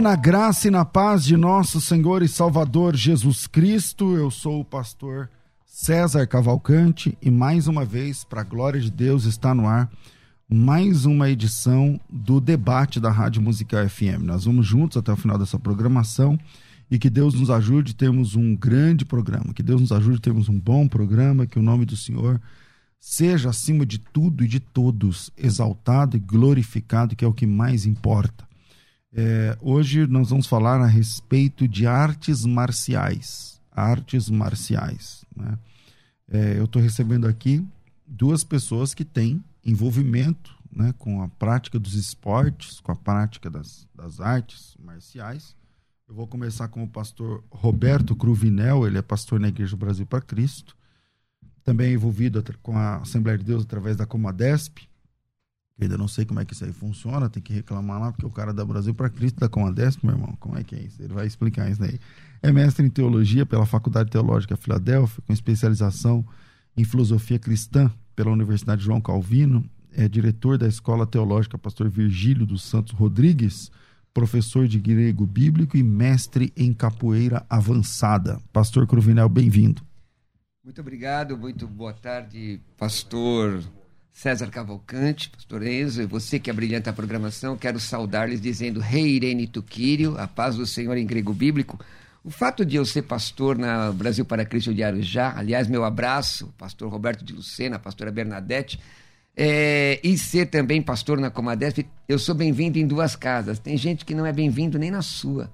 Na graça e na paz de nosso Senhor e Salvador Jesus Cristo. Eu sou o pastor César Cavalcante e mais uma vez, para a glória de Deus, está no ar mais uma edição do debate da Rádio Musical FM. Nós vamos juntos até o final dessa programação e que Deus nos ajude, temos um grande programa, que Deus nos ajude, temos um bom programa, que o nome do Senhor seja acima de tudo e de todos exaltado e glorificado, que é o que mais importa. É, hoje nós vamos falar a respeito de artes marciais. Artes marciais. Né? É, eu estou recebendo aqui duas pessoas que têm envolvimento né, com a prática dos esportes, com a prática das, das artes marciais. Eu vou começar com o pastor Roberto Cruvinel, ele é pastor na Igreja Brasil para Cristo, também envolvido com a Assembleia de Deus através da Comadesp. Ainda não sei como é que isso aí funciona, tem que reclamar lá, porque o cara da Brasil para Cristo da Comadesp, meu irmão, como é que é isso? Ele vai explicar isso daí. É mestre em teologia pela Faculdade Teológica Filadélfia, com especialização em filosofia cristã pela Universidade João Calvino, é diretor da Escola Teológica Pastor Virgílio dos Santos Rodrigues, professor de grego bíblico e mestre em capoeira avançada. Pastor Cruvinel, bem-vindo. Muito obrigado, muito boa tarde, pastor César Cavalcante, pastor Enzo, e você que abrilhanta a programação, quero saudar-lhes dizendo Rei Irene Tuquírio, a paz do Senhor em grego bíblico. O fato de eu ser pastor na Brasil para Cristo de Arujá, aliás, meu abraço, pastor Roberto de Lucena, pastora Bernadette, é, e ser também pastor na Comadesp, eu sou bem-vindo em duas casas. Tem gente que não é bem-vindo nem na sua.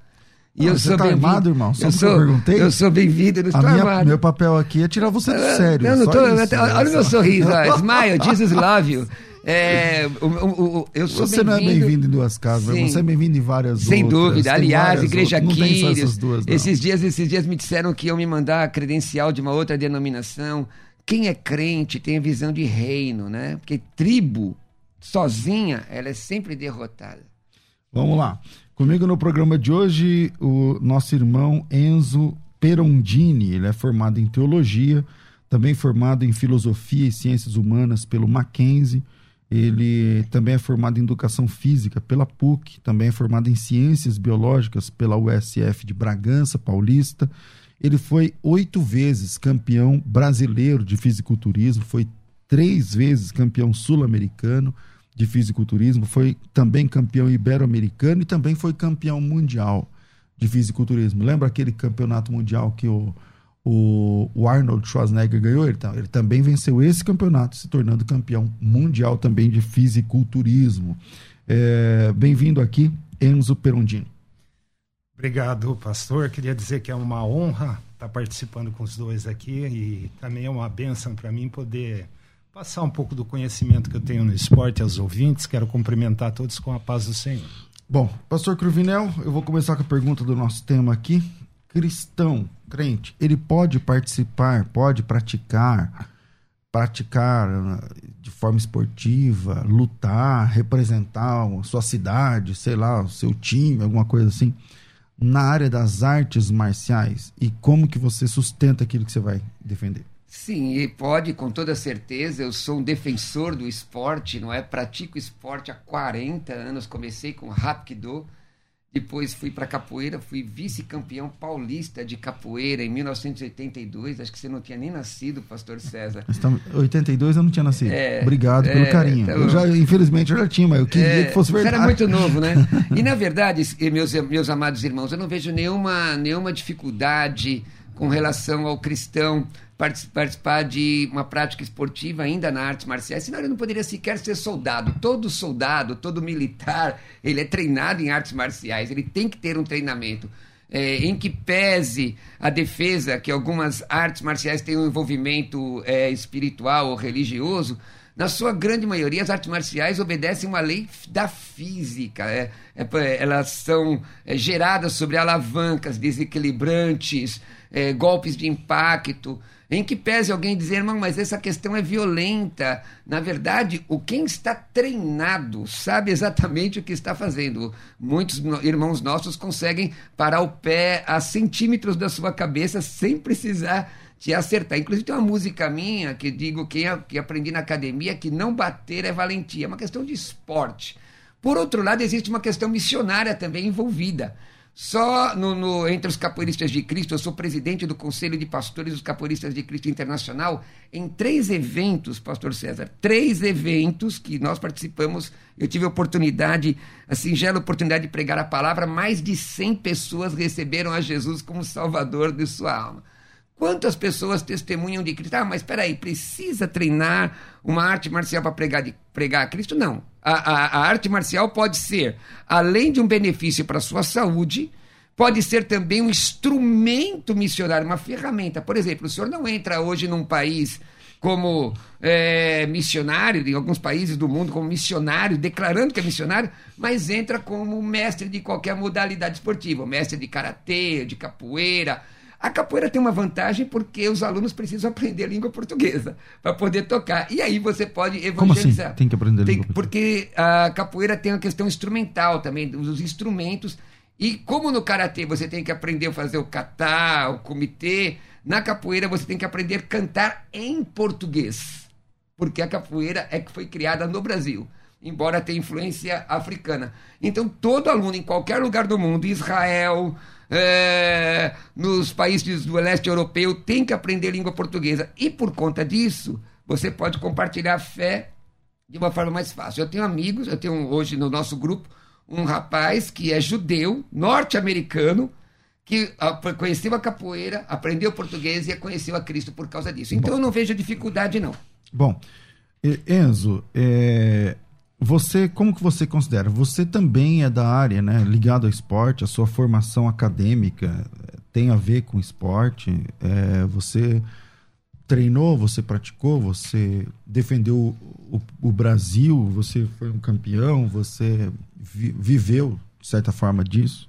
E ah, eu sou tá armado, irmão? Só eu sou, eu perguntei? Eu sou bem-vindo, não estou minha, armado. Meu papel aqui é tirar você do sério. Eu não tô, isso, olha o meu sorriso, ó, smile, Jesus love you. É, o, o, o, eu sou você não é bem-vindo em duas casas, Sim. você é bem-vindo em várias Sem outras. dúvida. Aliás, Igreja Quírios, esses dias, esses dias me disseram que iam me mandar a credencial de uma outra denominação. Quem é crente tem a visão de reino, né? Porque tribo, sozinha, ela é sempre derrotada. Vamos lá. Comigo no programa de hoje, o nosso irmão Enzo Perondini. Ele é formado em teologia, também formado em filosofia e ciências humanas pelo Mackenzie. Ele também é formado em educação física pela PUC, também é formado em ciências biológicas pela USF de Bragança Paulista. Ele foi oito vezes campeão brasileiro de fisiculturismo, foi três vezes campeão sul-americano de fisiculturismo, foi também campeão ibero-americano e também foi campeão mundial de fisiculturismo. Lembra aquele campeonato mundial que o, o, o Arnold Schwarzenegger ganhou? Ele, ele também venceu esse campeonato, se tornando campeão mundial também de fisiculturismo. É, Bem-vindo aqui, Enzo Perondino. Obrigado, pastor. Queria dizer que é uma honra estar participando com os dois aqui e também é uma benção para mim poder passar um pouco do conhecimento que eu tenho no esporte aos ouvintes. Quero cumprimentar todos com a paz do Senhor. Bom, pastor Cruvinel, eu vou começar com a pergunta do nosso tema aqui. Cristão, crente, ele pode participar, pode praticar, praticar de forma esportiva, lutar, representar a sua cidade, sei lá, o seu time, alguma coisa assim na área das artes marciais e como que você sustenta aquilo que você vai defender? Sim, e pode, com toda certeza. Eu sou um defensor do esporte, não é? Pratico esporte há 40 anos. Comecei com Hapkido. Depois fui para capoeira, fui vice-campeão paulista de capoeira em 1982. Acho que você não tinha nem nascido, pastor César. Então, 82 eu não tinha nascido. É, Obrigado pelo é, carinho. então- eu já, infelizmente eu já tinha, mas eu queria É, que fosse você verdade. era muito novo, né? E na verdade, meus, meus amados irmãos, eu não vejo nenhuma, nenhuma dificuldade com relação ao cristão participar de uma prática esportiva ainda na artes marciais, senão ele não poderia sequer ser soldado. Todo soldado, todo militar, ele é treinado em artes marciais, ele tem que ter um treinamento. é, em que pese a defesa que algumas artes marciais têm um envolvimento é, espiritual ou religioso, na sua grande maioria, as artes marciais obedecem uma lei da física. é, é, elas são é, geradas sobre alavancas desequilibrantes, é, golpes de impacto. Em que pese alguém dizer, irmão, mas essa questão é violenta. Na verdade, o quem está treinado sabe exatamente o que está fazendo. Muitos irmãos nossos conseguem parar o pé a centímetros da sua cabeça sem precisar te acertar. Inclusive tem uma música minha que digo que, que aprendi na academia que não bater é valentia. É uma questão de esporte. Por outro lado, existe uma questão missionária também envolvida. Só no, no- entre os capoeiristas de Cristo, eu sou presidente do Conselho de Pastores dos Capoeiristas de Cristo Internacional, em três eventos, pastor César, três eventos que nós participamos, eu tive a oportunidade, a singela oportunidade de pregar a palavra, mais de 100 pessoas receberam a Jesus como Salvador de sua alma. Quantas pessoas testemunham de Cristo? Ah, mas espera aí, precisa treinar uma arte marcial para pregar, a Cristo? Não. A, a- a arte marcial pode ser, além de um benefício para a sua saúde, pode ser também um instrumento missionário, uma ferramenta. Por exemplo, o senhor não entra hoje num país como é, missionário, em alguns países do mundo, como missionário, declarando que é missionário, mas entra como mestre de qualquer modalidade esportiva, mestre de karatê, de capoeira. A capoeira tem uma vantagem porque os alunos precisam aprender a língua portuguesa para poder tocar. E aí você pode Como assim? evangelizar. Tem que aprender a língua? Porque a capoeira tem uma questão instrumental também, dos instrumentos. E como no karatê você tem que aprender a fazer o kata, o comitê, na capoeira você tem que aprender a cantar em português. Porque a capoeira é que foi criada no Brasil, embora tenha influência africana. Então todo aluno em qualquer lugar do mundo, Israel, é, nos países do leste europeu, tem que aprender língua portuguesa. E por conta disso, você pode compartilhar a fé de uma forma mais fácil. Eu tenho amigos, eu tenho hoje no nosso grupo um rapaz que é judeu, norte-americano, que ah, conheceu a capoeira, aprendeu português e conheceu a Cristo por causa disso. Então eu não vejo dificuldade, não. Bom, Enzo, é, você, como que você considera? Você também é da área, né? Ligado ao esporte, a sua formação acadêmica tem a ver com esporte. é, você treinou, você praticou, você defendeu o, o Brasil, você foi um campeão, você vi- viveu, de certa forma, disso.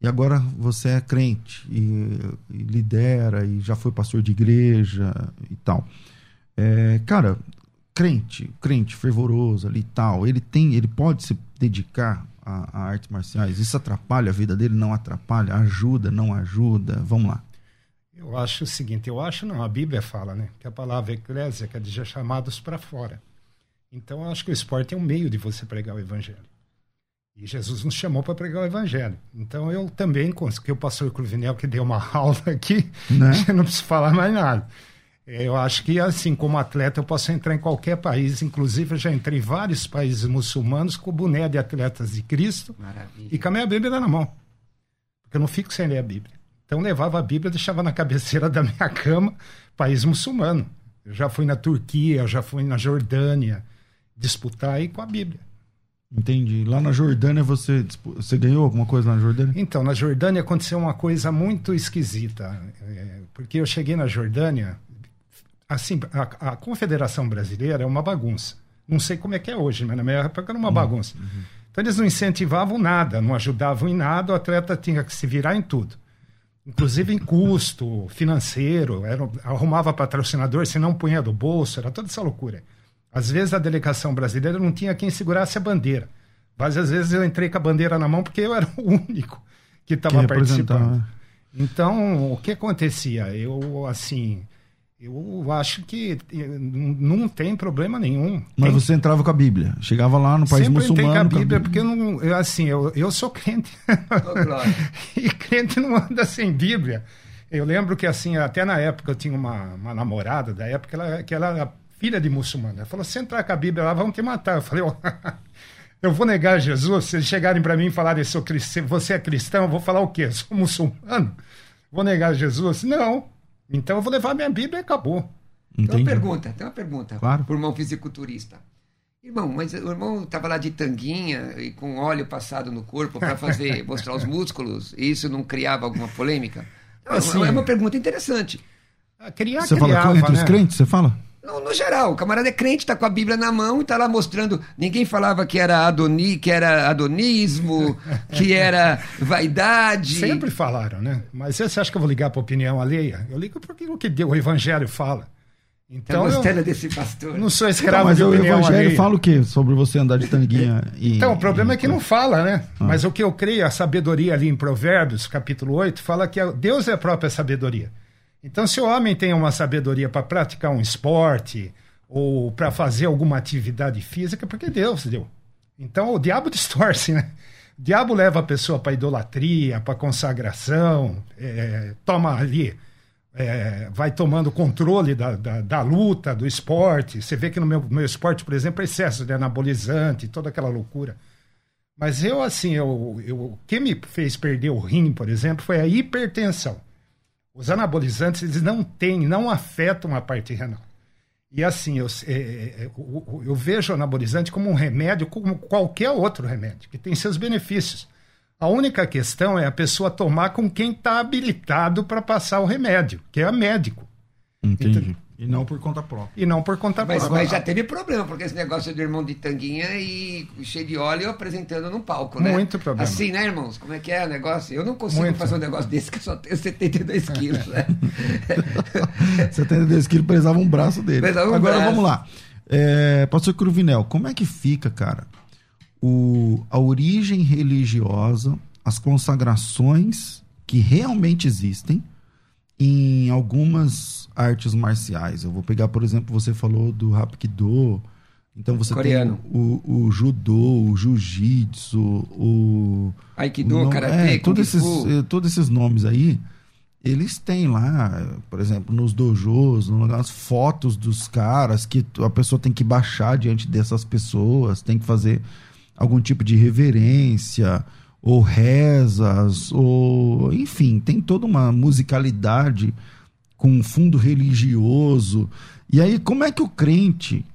E agora você é crente e, e lidera e já foi pastor de igreja e tal. É, cara, crente, crente fervoroso ali e tal, ele tem, ele pode se dedicar a, a artes marciais. Isso atrapalha a vida dele? Não atrapalha? Ajuda? Não ajuda? Vamos lá. Eu acho o seguinte, eu acho não, a Bíblia fala, né, que a palavra eclésia quer dizer chamados para fora. Então eu acho que o esporte é um meio de você pregar o evangelho. E Jesus nos chamou para pregar o evangelho. Então eu também, que o pastor Cruvinel que deu uma aula aqui, Né? eu não preciso falar mais nada. Eu acho que, assim, como atleta, eu posso entrar em qualquer país. Inclusive, eu já entrei em vários países muçulmanos com o boné de atletas de Cristo Maravilha. e com a minha Bíblia na mão. Porque eu não fico sem ler a Bíblia. Então, eu levava a Bíblia, deixava na cabeceira da minha cama, país muçulmano. Eu já fui na Turquia, eu já fui na Jordânia disputar aí com a Bíblia. Entendi. Lá na Jordânia você, você ganhou alguma coisa lá na Jordânia? Então, na Jordânia aconteceu uma coisa muito esquisita, é, porque eu cheguei na Jordânia, assim, a, a Confederação Brasileira é uma bagunça. Não sei como é que é hoje, mas na minha época era uma bagunça. Então, eles não incentivavam nada, não ajudavam em nada, o atleta tinha que se virar em tudo. Inclusive em custo financeiro, era, arrumava patrocinador, se não punha do bolso, era toda essa loucura. Às vezes a delegação brasileira não tinha quem segurasse a bandeira. Várias vezes eu entrei com a bandeira na mão porque eu era o único que estava participando. Então, o que acontecia? Eu, assim, Eu acho que eh, não tem problema nenhum. Mas tem... você entrava com a Bíblia, chegava lá no país Sempre muçulmano. Sempre com a Bíblia, porque eu não, eu, assim, eu, eu sou crente. Oh, e crente não anda sem Bíblia. Eu lembro que, assim, até na época eu tinha uma, uma namorada da época ela, que ela era filha de muçulmana. Ela falou: se entrar com a Bíblia lá, vão te matar. Eu falei: oh, eu vou negar Jesus? Se eles chegarem para mim e falarem: sou cristão, você é cristão, eu vou falar o quê? Eu sou muçulmano? Vou negar Jesus? Não. Então eu vou levar minha Bíblia e acabou. Entendi. Tem uma pergunta, tem uma pergunta claro. para o irmão fisiculturista. Irmão, mas o irmão estava lá de tanguinha e com óleo passado no corpo para fazer mostrar os músculos, e isso não criava alguma polêmica? Assim, é uma pergunta interessante. Criar, você criava, fala entre né? os crentes, você fala? No, no, geral, o camarada é crente, está com a Bíblia na mão e está lá mostrando. Ninguém falava que era adoni, que era adonismo, que era vaidade. Sempre falaram, né? Mas você acha que eu vou ligar para a opinião alheia? Eu ligo porque o que o Evangelho fala. Então, tá gostando desse pastor. Não sou escravo mas de o Evangelho alheia. fala o quê? Sobre você andar de tanguinha e. Então, o problema e... é que não fala, né? Ah. Mas o que eu creio, a sabedoria ali em Provérbios, capítulo 8, fala que Deus é a própria sabedoria. Então, se o homem tem uma sabedoria para praticar um esporte ou para fazer alguma atividade física, porque Deus deu. Então, o diabo distorce, né? O diabo leva a pessoa para idolatria, para consagração, é, toma ali, é, vai tomando controle da, da, da, luta, do esporte. Você vê que no meu, meu esporte, por exemplo, é excesso de anabolizante, toda aquela loucura. Mas eu, assim, eu, eu, o que me fez perder o rim, por exemplo, foi a hipertensão. Os anabolizantes, eles não têm, não afetam a parte renal. E assim, eu, é, eu, eu, vejo o anabolizante como um remédio, como qualquer outro remédio, que tem seus benefícios. A única questão é a pessoa tomar com quem está habilitado para passar o remédio, que é médico. Entendi. Então, e não por conta própria. E não por conta mas, própria. Mas já teve problema, porque esse negócio do irmão de tanguinha e cheio de óleo apresentando no palco, né? Muito problema. Assim, né, irmãos? Como é que é o negócio? Eu não consigo Muito. fazer um negócio desse que eu só tenho 72 quilos, né? 72 quilos pesava um braço dele. Pesava um Agora braço. vamos lá. É, Pastor Cruvinel, como é que fica, cara, o, a origem religiosa, as consagrações que realmente existem em algumas artes marciais. Eu vou pegar, por exemplo, você falou do Hapkido, então você Coreano. tem o, o judô, o jiu-jitsu, o aikido, o, karatê, é, todos esses, eh, todos esses nomes aí, eles têm lá, por exemplo, nos dojos, nas fotos dos caras que a pessoa tem que baixar diante dessas pessoas, tem que fazer algum tipo de reverência ou rezas, ou enfim, tem toda uma musicalidade com um fundo religioso. E aí, como é que o crente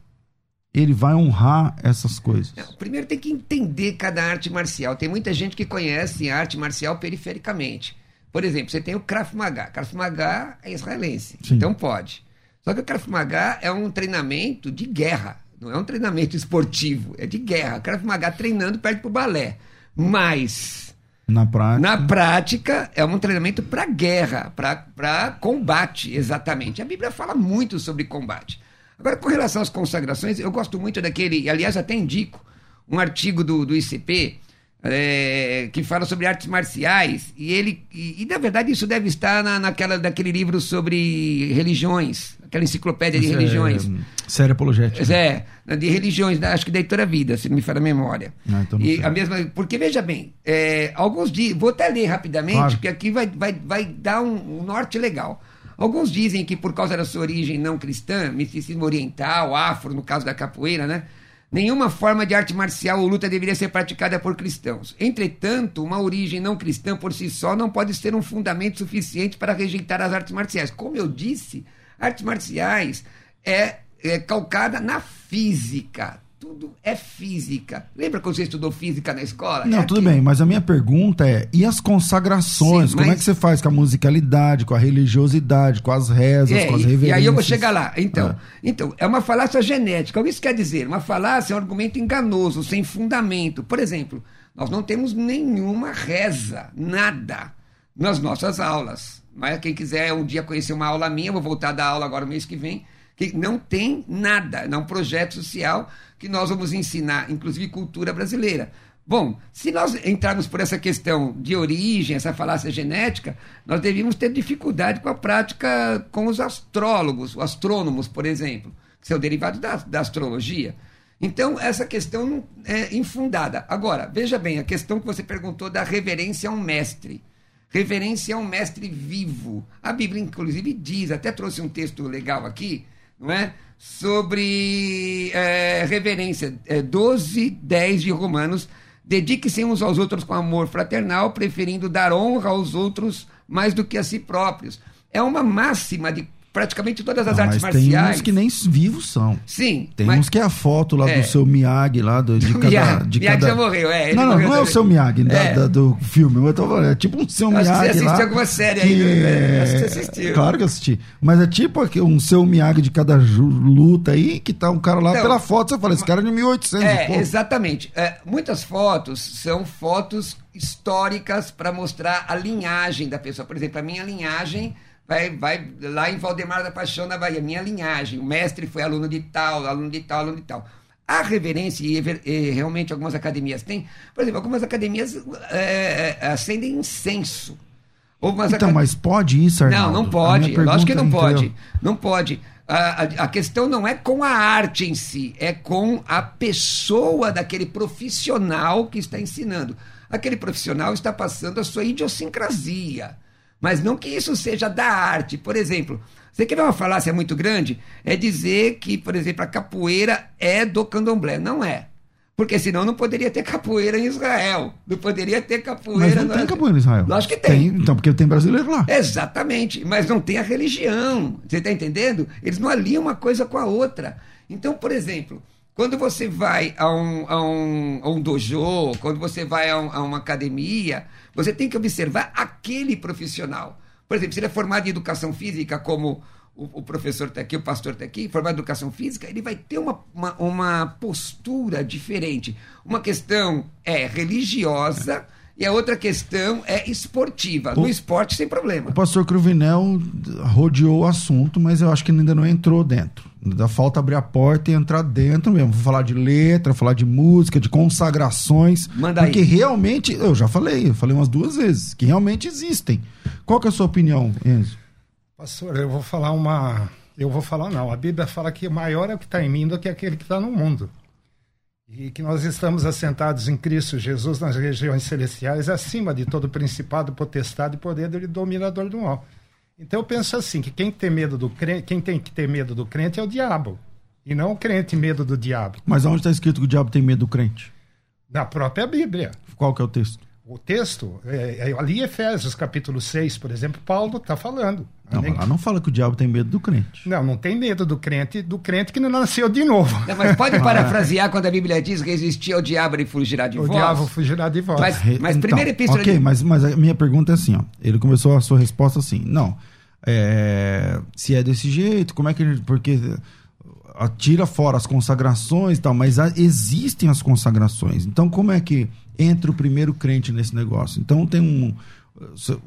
ele vai honrar essas coisas? Não, primeiro tem que entender cada arte marcial. Tem muita gente que conhece a arte marcial perifericamente. Por exemplo, você tem o Krav Maga. Krav Maga é israelense, Sim. então pode. Só que o Krav Maga é um treinamento de guerra, não é um treinamento esportivo, é de guerra. O Krav Maga treinando perde pro balé. Mas Na prática. na prática, é um treinamento para guerra, para combate, exatamente. A Bíblia fala muito sobre combate. Agora, com relação às consagrações, eu gosto muito daquele, aliás, até indico um artigo do, do ICP é, que fala sobre artes marciais, e ele, e, e, na verdade isso deve estar na, naquela, naquele livro sobre religiões, aquela enciclopédia de é, religiões. série apologética. É, de religiões, acho que da Editora Vida, se não me falha a memória. Ah, então e sei. a mesma, porque veja bem, é, alguns dizem, vou até ler rapidamente, Claro. porque aqui vai, vai, vai dar um, um norte legal. Alguns dizem que por causa da sua origem não cristã, misticismo oriental, afro, no caso da capoeira, né? Nenhuma forma de arte marcial ou luta deveria ser praticada por cristãos. Entretanto, uma origem não cristã por si só não pode ser um fundamento suficiente para rejeitar as artes marciais. Como eu disse, artes marciais é, é calcada na física. Tudo é física. Lembra quando você estudou física na escola? Não, É tudo aquilo. bem, mas a minha pergunta é: e as consagrações? Sim, Como é mas- que você faz com a musicalidade, com a religiosidade, com as rezas, É, com as reverências? e aí eu vou chegar lá. Então, É. então, é uma falácia genética. O que isso quer dizer? Uma falácia é um argumento enganoso, sem fundamento. Por exemplo, nós não temos nenhuma reza, nada, nas nossas aulas. Mas quem quiser um dia conhecer uma aula minha, eu vou voltar da aula agora no mês que vem, que não tem nada, não é um projeto social que nós vamos ensinar, inclusive cultura brasileira. Bom, se nós entrarmos por essa questão de origem, essa falácia genética, nós devíamos ter dificuldade com a prática com os astrólogos, os astrônomos, por exemplo, que são derivados da, da astrologia. Então, essa questão é infundada. Agora, veja bem, a questão que você perguntou da reverência a um mestre. Reverência a um mestre vivo. A Bíblia, inclusive, diz, até trouxe um texto legal aqui, não é? Sobre é, reverência. É, 12, 10 de Romanos. Dedique-se uns aos outros com amor fraternal, preferindo dar honra aos outros mais do que a si próprios. É uma máxima de praticamente todas as Não, artes mas marciais. Tem uns que nem vivos são. Sim. Tem mas- uns que é a foto lá É. do seu Miyagi lá, do, de cada. Miyagi. de Miyagi cada... já morreu, é, Não, não, não é o seu Miyagi da- É. da- do filme. Eu tô falando, é tipo um seu Acho que você Miyagi assistiu alguma série aí, que né? é- Acho que você assistiu. Claro que eu assisti. Mas é tipo um seu Miyagi de cada luta aí, que tá um cara lá Então, pela foto, você fala, esse cara é de 1800 e É, pouco. exatamente. É, muitas fotos são fotos históricas para mostrar a linhagem da pessoa. Por exemplo, a minha linhagem vai, vai lá em Valdemar da Paixão, na Bahia. Minha linhagem. O mestre foi aluno de tal, aluno de tal, aluno de tal. A reverência, e, e realmente algumas academias têm, por exemplo, algumas academias é, acendem incenso. Algumas Então, acad- mas pode isso, Arnaldo? não, não pode. Lógico que não pode. entendeu? Não pode. A, a, a questão não é com a arte em si, é com a pessoa daquele profissional que está ensinando. Aquele profissional está passando a sua idiosincrasia. Mas não que isso seja da arte. Por exemplo, você quer ver uma falácia muito grande? É dizer que, por exemplo, a capoeira é do candomblé. Não é. Porque senão não poderia ter capoeira em Israel. Não poderia ter capoeira. Mas não no- tem capoeira em Israel. Lógico que tem. Então, porque tem brasileiro lá. Exatamente, mas não tem a religião. Você está entendendo? Eles não aliam uma coisa com a outra. Então, por exemplo, quando você vai a um, a um, a um dojo, quando você vai a, um- a uma academia, você tem que observar aquele profissional. Por exemplo, se ele é formado em educação física, como o, professor está aqui, o pastor está aqui, formado em educação física, ele vai ter uma, uma, uma postura diferente. Uma questão é religiosa. E a outra questão é esportiva. No O- esporte, sem problema. O pastor Cruvinel rodeou o assunto, mas eu acho que ainda não entrou dentro. Ainda falta abrir a porta e entrar dentro mesmo. Vou falar de letra, falar de música, de consagrações. Manda porque aí. realmente, eu já falei, eu falei umas duas vezes, que realmente existem. Qual que é a sua opinião, Enzo? Pastor, eu vou falar uma. Eu vou falar, não. A Bíblia fala que maior é o que está em mim do que aquele que está no mundo. E que nós estamos assentados em Cristo Jesus nas regiões celestiais, acima de todo principado, potestade e poder do dominador do mal. Então eu penso assim, que quem tem medo do crente, quem tem que ter medo do crente é o diabo. E não o crente medo do diabo. Mas onde está escrito que o diabo tem medo do crente? Na própria Bíblia. Qual que é o texto? O texto, é, é, ali em Efésios, capítulo 6, por exemplo, Paulo está falando. Não, Nem- mas lá não fala que o diabo tem medo do crente. Não, não tem medo do crente, do crente que não nasceu de novo. Não, mas pode parafrasear quando a Bíblia diz que existia o diabo e fugirá de o vós? diabo fugirá de vós. Mas- Re- primeira epístola Ok, de- mas, mas a minha pergunta é assim, ó. Ele começou a sua resposta assim, não. é, se é desse jeito, como é que ele. Porque tira fora as consagrações e tal, mas existem as consagrações. Então, como é que entra o primeiro crente nesse negócio? Então tem um.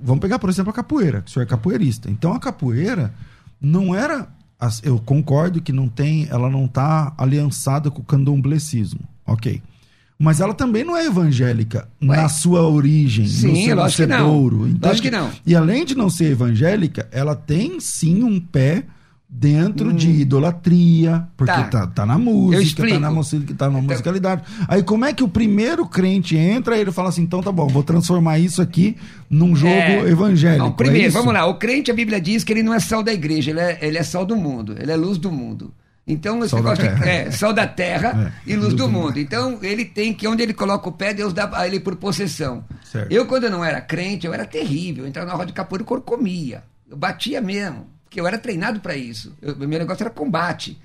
Vamos pegar, por exemplo, a capoeira, que o senhor é capoeirista. Então a capoeira não era. Eu concordo que não tem, ela não está aliançada com o candomblecismo. Ok. Mas ela também não é evangélica Ué. na sua origem, Sim, no seu lógico que não. entende? Lógico que não. E além de não ser evangélica, ela tem sim um pé dentro de idolatria, porque Tá. tá, tá na música, tá na, musica, tá na Então- musicalidade. Aí como é que o primeiro crente entra e ele fala assim, então tá bom, vou transformar isso aqui num jogo É. evangélico. Não, primeiro, é vamos lá. O crente, a Bíblia diz que ele não é sal da igreja, ele é, ele é sal do mundo, ele é luz do mundo. Então, esse Sal negócio terra. é, sal da terra É, e luz do do mundo. Então, ele tem que, onde ele coloca o pé, Deus dá a ele por possessão. Certo. Eu, quando eu não era crente, eu era terrível. Eu entrava na roda de capoeira e corcomia. Eu batia mesmo, porque eu era treinado para isso. Eu- meu negócio era combate.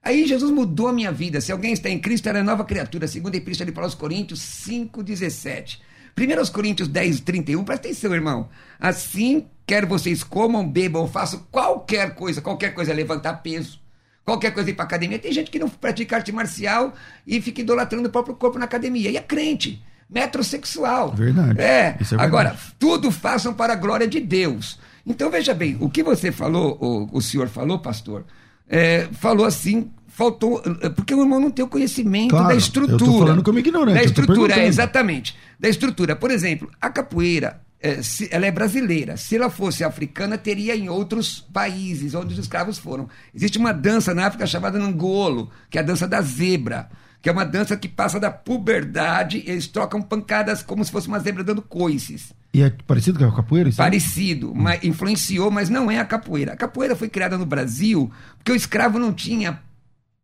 Aí Jesus mudou a minha vida. Se alguém está em Cristo, era nova criatura. Segunda Epístola de Paulo aos Coríntios 5,17. Primeiro aos Coríntios 10, 31. Presta atenção, irmão. Assim, quer vocês comam, bebam, façam qualquer coisa. Qualquer coisa é levantar peso. Qualquer coisa ir para academia. Tem gente que não pratica arte marcial e fica idolatrando o próprio corpo na academia. E é crente. Metrosexual. Verdade. É. É Agora, verdade. tudo façam para a glória de Deus. Então, veja bem, o que você falou, o, o senhor falou, pastor, é, falou assim, faltou, porque o irmão não tem o conhecimento Claro, da eu estrutura. tô falando como ignorante, Da eu estrutura, é, exatamente. Da estrutura. Por exemplo, a capoeira, é, se- ela é brasileira. Se ela fosse africana, teria em outros países onde os escravos foram. Existe uma dança na África chamada Nangolo, que é a dança da zebra, que é uma dança que passa da puberdade, eles trocam pancadas como se fosse uma zebra dando coices. E é parecido com a capoeira? Parecido, mas influenciou, mas não é a capoeira. A capoeira foi criada no Brasil porque o escravo não tinha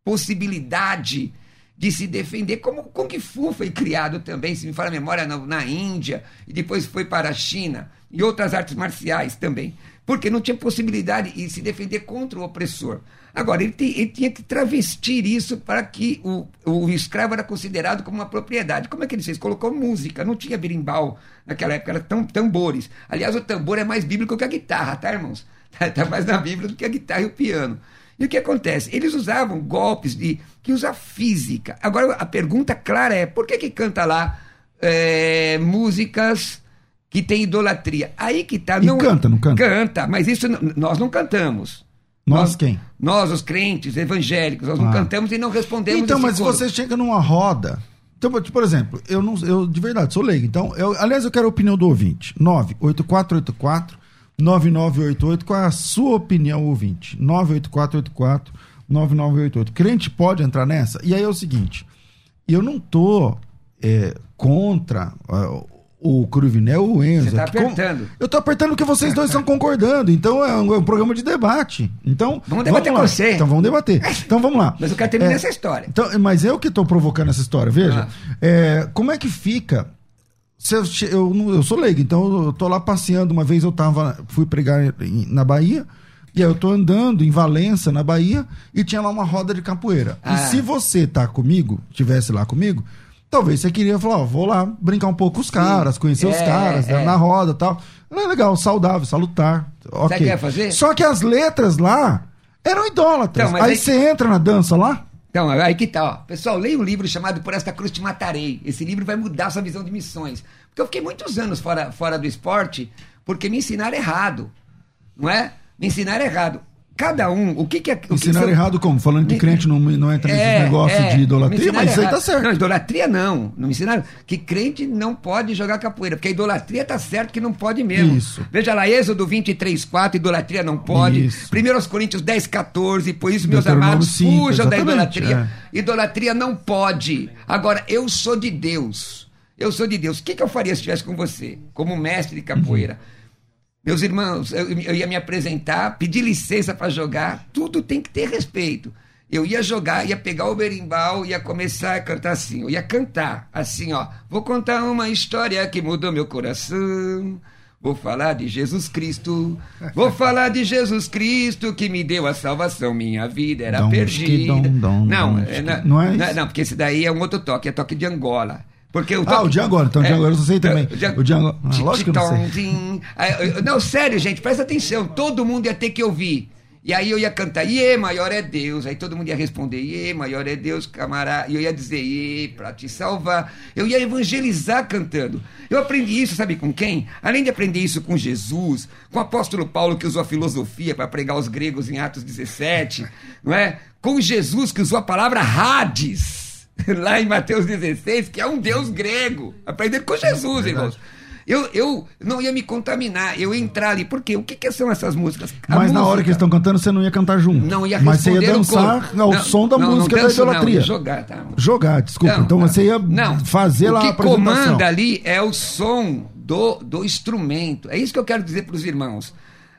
possibilidade de se defender, como o Kung Fu foi criado também, se me fala a memória, na, na Índia, e depois foi para a China, e outras artes marciais também, porque não tinha possibilidade de se defender contra o opressor. Agora, ele, te- ele tinha que travestir isso para que o, o escravo era considerado como uma propriedade. Como é que ele fez? Colocou música, não tinha berimbau naquela época, era tam, tambores. Aliás, o tambor é mais bíblico que a guitarra, tá, irmãos? Está mais na Bíblia do que a guitarra e o piano. E o que acontece? Eles usavam golpes de que usa física. Agora, a pergunta clara é: por que, que canta lá é, músicas que tem idolatria? Aí que tá. E canta, não canta? Canta, mas isso nós não cantamos. Nós quem? Nós, os crentes evangélicos, nós não Ah. cantamos e não respondemos. Então, mas se coro. você chega numa roda. Então, por- exemplo, eu não, eu de verdade sou leigo. Então, eu, aliás, eu quero a opinião do ouvinte. 98484 9988. Qual é a sua opinião, ouvinte? 98484 9988. Crente pode entrar nessa? E aí é o seguinte: eu não tô é, contra o Cruvinel ou o Enzo. Você tá como- apertando. eu tô apertando porque vocês dois estão concordando. Então é um, é um programa de debate. Então Vamos debater lá. com você. Então vamos debater. Então vamos lá. Mas eu quero terminar É, essa história. Então, mas eu que estou provocando essa história. Veja, Ah. é, como é que fica? Se eu, eu, eu sou leigo, então eu tô lá passeando. Uma vez eu tava, fui pregar na Bahia. E aí eu tô andando em Valença, na Bahia, e tinha lá uma roda de capoeira. Ah. E se você tá comigo, tivesse lá comigo, talvez você queria falar, ó, vou lá brincar um pouco com os caras, conhecer os É, caras, né, é. na roda e tal. É legal, saudável, salutar. Ok. o que ia fazer? Só que as letras lá eram idólatras. Então, aí você entra na dança lá, Então, aí que tá, ó. Pessoal, leia um livro chamado Por Esta Cruz Te Matarei. Esse livro vai mudar sua visão de missões. Porque eu fiquei muitos anos fora, fora do esporte porque me ensinaram errado. Não é? Me ensinaram errado. Cada um, o que que é. O Ensinaram que errado como? Falando que crente não, não entra nesses É, negócios é, de idolatria, mas isso aí tá certo. Não, idolatria não. Não me ensinaram que crente não pode jogar capoeira, porque a idolatria tá certo que não pode mesmo. Isso. Veja lá, Êxodo 23, 4, idolatria não pode. Isso. 1 Coríntios 10, 14, por isso, meus amados, 5, fujam da idolatria. Idolatria não pode. Agora, eu sou de Deus. Eu sou de Deus. O que, que eu faria se estivesse com você, como mestre de capoeira? Meus irmãos, eu, eu ia me apresentar, pedir licença para jogar, tudo tem que ter respeito. Eu ia jogar, ia pegar o berimbau, ia começar a cantar assim. Eu ia cantar assim, ó. Vou contar uma história que mudou meu coração. Vou falar de Jesus Cristo. Vou falar de Jesus Cristo que me deu a salvação. Minha vida era Dom, perdida. dom, dom, não, é, não, não é não, isso? não, porque esse daí é um outro toque, é toque de Angola. Porque o Ah, toque- o de Angola, então o de Angola eu sei também. O de Angola- ah, lógico que eu não sei. Ah, Não, sério, gente, presta atenção. Todo mundo ia ter que ouvir. E aí eu ia cantar, Iê, maior é Deus. Aí todo mundo ia responder, Iê, maior é Deus, camarada. E eu ia dizer, Iê, pra te salvar. Eu ia evangelizar cantando. Eu aprendi isso, sabe com quem? Além de aprender isso com Jesus, com o apóstolo Paulo que usou a filosofia para pregar os gregos em Atos 17, não é? Com Jesus que usou a palavra Hades, lá em Mateus 16, que é um Deus grego. Aprender com Jesus, irmãos. Eu, eu não ia me contaminar, eu ia entrar ali. Por quê? O que, que são essas músicas? A Mas na hora música- que eles estão cantando, você não ia cantar junto. Não ia Mas você ia o dançar ao Não, som da não, não música danço, da não, idolatria. ia jogar, tá? Jogar, desculpa. Não, então não, você ia não. fazer lá o a que apresentação. comanda ali é o som do, do instrumento. É isso que eu quero dizer para os irmãos.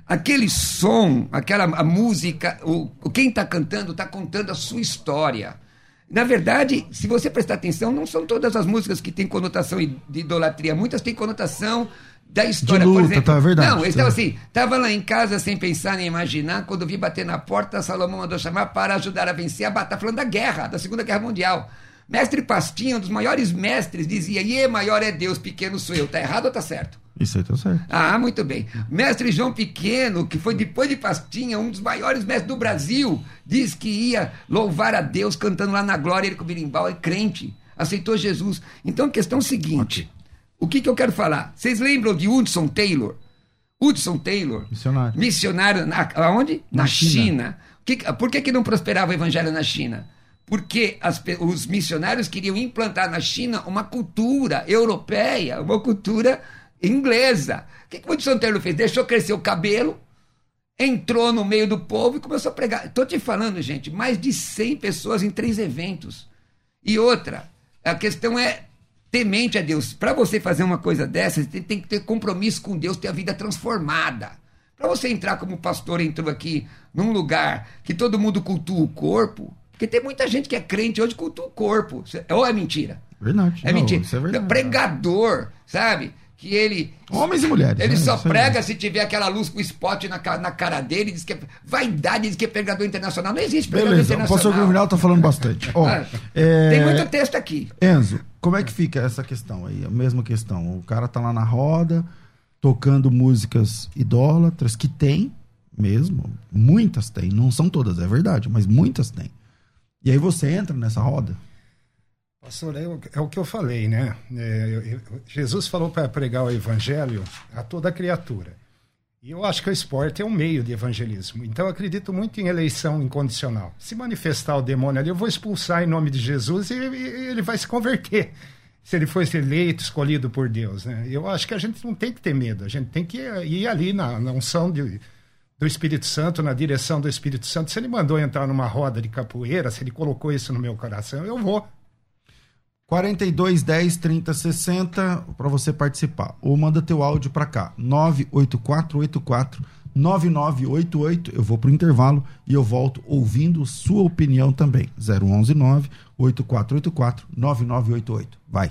Aquele som, aquela a música, o, o- quem está cantando está contando a sua história. Na verdade, se você prestar atenção, não são todas as músicas que têm conotação de idolatria. Muitas têm conotação da história. luta, Por exemplo, tá, é verdade, Não, eles tá. estavam assim, estava lá em casa sem pensar nem imaginar, quando vi bater na porta, Salomão mandou chamar para ajudar a vencer a batalha, falando da guerra, da Segunda Guerra Mundial. Mestre Pastinha, um dos maiores mestres, dizia, e maior é Deus, pequeno sou eu. Tá errado ou tá certo? Isso aí tá certo. Ah, muito bem. Mestre João Pequeno, que foi depois de Pastinha, um dos maiores mestres do Brasil, diz que ia louvar a Deus cantando lá na glória, ele com o birimbau, é crente, aceitou Jesus. Então a questão é a seguinte: o que, que eu quero falar? Vocês lembram de Hudson Taylor? Hudson Taylor, Missionário. missionário na, aonde? Na, Na China. China. Que- por que, que não prosperava o evangelho na China? Porque as os missionários queriam implantar na China uma cultura europeia, uma cultura inglesa. O que, que o Hudson Taylor fez? Deixou crescer o cabelo, entrou no meio do povo e começou a pregar. Estou te falando, gente, mais de 100 pessoas em três eventos. E outra, a questão é temente a Deus. Para você fazer uma coisa dessa, você tem que ter compromisso com Deus, ter a vida transformada. Para você entrar como pastor entrou aqui num lugar que todo mundo cultua o corpo, porque tem muita gente que é crente hoje cultua o corpo. Ou é mentira? Verdade. É Não, mentira. É verdade. Pregador, sabe? Que ele. Homens e mulheres. Ele né? só Isso prega se tiver aquela luz com spot na, na cara dele, diz que é vaidade, diz que é pregador internacional. Não existe pregador Beleza, o pastor internacional. Criminal tá falando bastante. Ó, Ah, é, Tem muito texto aqui. Enzo, como é que fica essa questão aí? A mesma questão. O cara tá lá na roda, tocando músicas idólatras, que tem mesmo. Muitas tem. Não são todas, é verdade, mas muitas tem. E aí você entra nessa roda. Pastor, é o, é o que eu falei, né? É, Jesus falou para pregar o evangelho a toda criatura. E eu acho que o esporte é um meio de evangelismo. Então eu acredito muito em eleição incondicional. Se manifestar o demônio ali, eu vou expulsar em nome de Jesus e, e ele vai se converter. Se ele for eleito, escolhido por Deus, né? Eu acho que a gente não tem que ter medo. A gente tem que ir ali na, na unção de, do Espírito Santo, na direção do Espírito Santo. Se ele mandou entrar numa roda de capoeira, se ele colocou isso no meu coração, eu vou. 42 10 30 60 para você participar. Ou manda teu áudio para cá. 98484 9988. Eu vou pro intervalo e eu volto ouvindo sua opinião também. 011 9 8484 9988. Vai.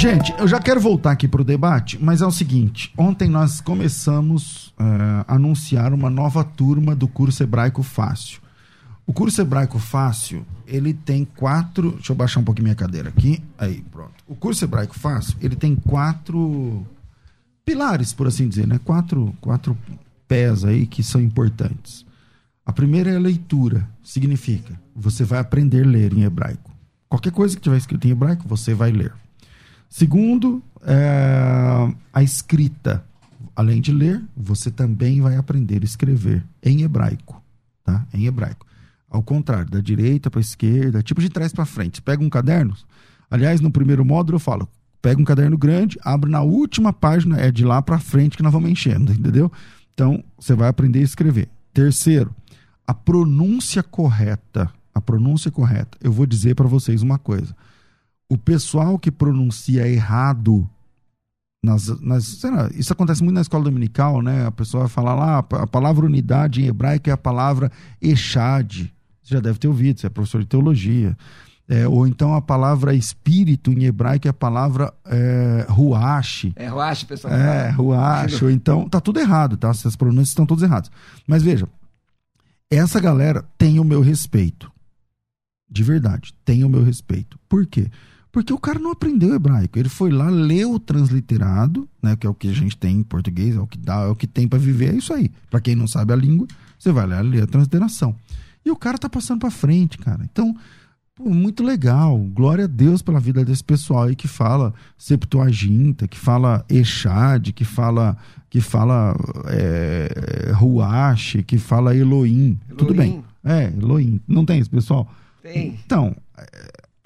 Gente, eu já quero voltar aqui pro debate, mas é o seguinte: ontem nós começamos eh, a anunciar uma nova turma do curso Hebraico Fácil. O curso Hebraico Fácil, ele tem quatro. Deixa eu baixar um pouquinho minha cadeira aqui. Aí, pronto. O curso Hebraico Fácil, ele tem quatro pilares, por assim dizer, né? Quatro, quatro pés aí que são importantes. A primeira é a leitura. Significa, você vai aprender a ler em hebraico. Qualquer coisa que tiver escrito em hebraico, você vai ler. Segundo, é, a escrita. Além de ler, você também vai aprender a escrever em hebraico, tá? Em hebraico. Ao contrário, da direita para a esquerda, tipo de trás para frente. Pega um caderno. Aliás, no primeiro módulo eu falo: pega um caderno grande, abre na última página, é de lá para frente que nós vamos enchendo, entendeu? Então, você vai aprender a escrever. Terceiro, a pronúncia correta. A pronúncia correta. Eu vou dizer para vocês uma coisa o pessoal que pronuncia errado nas, nas lá, isso acontece muito na escola dominical, né? A pessoa vai falar lá, a palavra unidade em hebraico é a palavra echad. Você já deve ter ouvido, você é professor de teologia. É, ou então a palavra espírito em hebraico é a palavra é, ruach. É, eu acho, pessoal. É, ruach. Ou então, tá tudo errado, tá? Essas pronúncias estão todas erradas. Mas veja, essa galera tem o meu respeito. De verdade, tem o meu respeito. Por quê? Porque o cara não aprendeu hebraico. Ele foi lá, leu o transliterado, né, que é o que a gente tem em português, é o que dá, é o que tem para viver, é isso aí. Para quem não sabe a língua, você vai lá ler a transliteração. E o cara tá passando para frente, cara. Então, pô, muito legal. Glória a Deus pela vida desse pessoal aí que fala Septuaginta, que fala Echad, que fala que fala é, Ruach, que fala Elohim. Tudo bem. É, Elohim. Não tem esse pessoal? Tem. Então,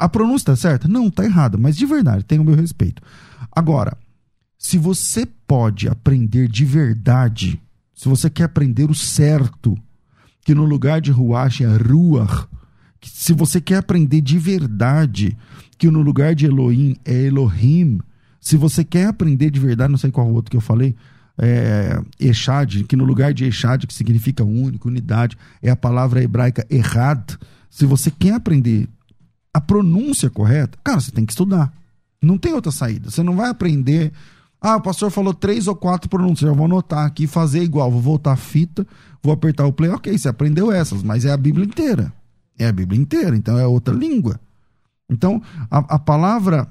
a pronúncia tá certa? Não, tá errada, mas de verdade, tem o meu respeito. Agora, se você pode aprender de verdade, se você quer aprender o certo, que no lugar de ruach é ruach, se você quer aprender de verdade, que no lugar de Elohim é Elohim, se você quer aprender de verdade, não sei qual outro que eu falei, é, Echad, que no lugar de Echad, que significa único, unidade, é a palavra hebraica errad. Se você quer aprender a pronúncia correta, cara, você tem que estudar. Não tem outra saída. Você não vai aprender. Ah, o pastor falou três ou quatro pronúncias. Eu vou anotar aqui, fazer igual. Vou voltar a fita, vou apertar o play. Ok, você aprendeu essas, mas é a Bíblia inteira. É a Bíblia inteira, então é outra língua. Então, a, a palavra,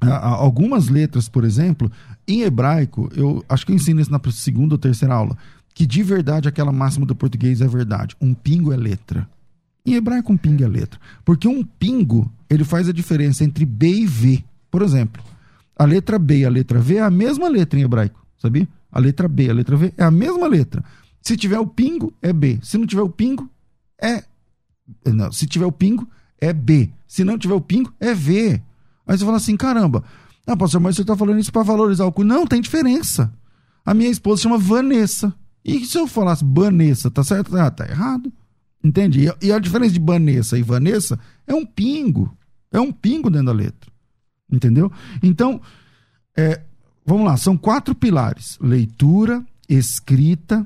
algumas letras, por exemplo, em hebraico, eu acho que eu ensino isso na segunda ou terceira aula, que de verdade aquela máxima do português é verdade. Um pingo é letra. Em hebraico, um pingo é letra. Porque um pingo, ele faz a diferença entre B e V. Por exemplo, a letra B e a letra V é a mesma letra em hebraico, sabia? A letra B e a letra V é a mesma letra. Se tiver o pingo, é B. Se não tiver o pingo, é não, se tiver o pingo, é B. Se não tiver o pingo, é V. Aí você fala assim: caramba, ah, pastor, mas você está falando isso para valorizar o cu. Não, tem diferença. A minha esposa chama Vanessa. E se eu falasse Vanessa, tá certo? Ah, tá errado. Entende? E a diferença de Vanessa e Vanessa é um pingo. É um pingo dentro da letra. Entendeu? Então, é, vamos lá, são quatro pilares: leitura, escrita,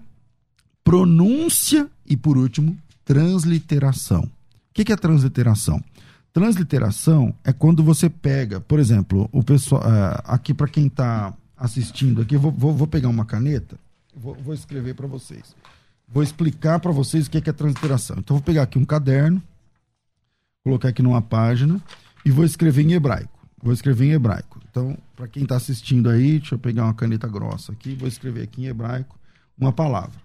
pronúncia e, por último, transliteração. O que é transliteração? Transliteração é quando você pega, por exemplo, o pessoal uh, aqui para quem está assistindo aqui, vou, vou, vou, pegar uma caneta, vou, vou escrever para vocês, vou explicar para vocês o que é transliteração. Então vou pegar aqui um caderno, colocar aqui numa página e vou escrever em hebraico. Vou escrever em hebraico. Então, para quem está assistindo aí, deixa eu pegar uma caneta grossa aqui, vou escrever aqui em hebraico uma palavra.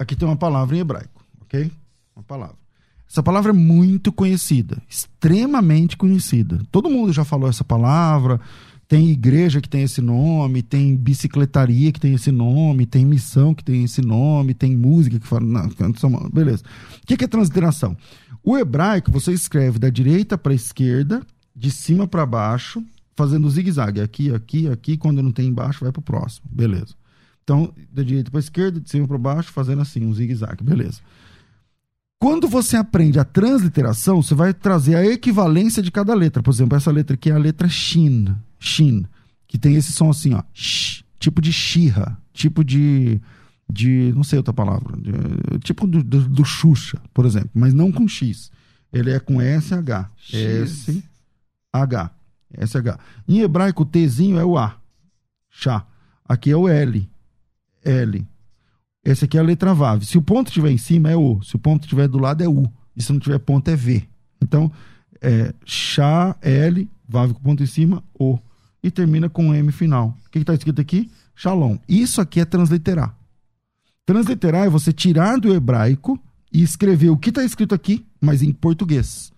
Aqui tem uma palavra em hebraico, ok? Uma palavra. Essa palavra é muito conhecida, extremamente conhecida. Todo mundo já falou essa palavra. Tem igreja que tem esse nome, tem bicicletaria que tem esse nome, tem missão que tem esse nome, tem música que fala. Não, beleza. O que é transliteração? O hebraico você escreve da direita para a esquerda, de cima para baixo, fazendo zigue-zague. Aqui, aqui, aqui. Quando não tem embaixo, vai para o próximo. Beleza. Então, da direita para a esquerda, de cima para baixo, fazendo assim, um zigue-zague. Beleza. Quando você aprende a transliteração, você vai trazer a equivalência de cada letra. Por exemplo, essa letra aqui é a letra Shin. Shin. Que tem esse som assim, ó. Sh, tipo de Shira. Tipo de. de não sei outra palavra. De, tipo do, do, do, Xuxa, por exemplo. Mas não com X. Ele é com SH. S-H. SH. Em hebraico, o Tzinho é o A. Chá. Aqui é o L. L. Essa aqui é a letra Vav. Se o ponto estiver em cima, é O. Se o ponto estiver do lado, é U. E se não tiver ponto, é V. Então, é Chá, L, Vav com ponto em cima, O. E termina com M final. O que está escrito aqui? Shalom. Isso aqui é transliterar. Transliterar é você tirar do hebraico e escrever o que está escrito aqui, mas em português.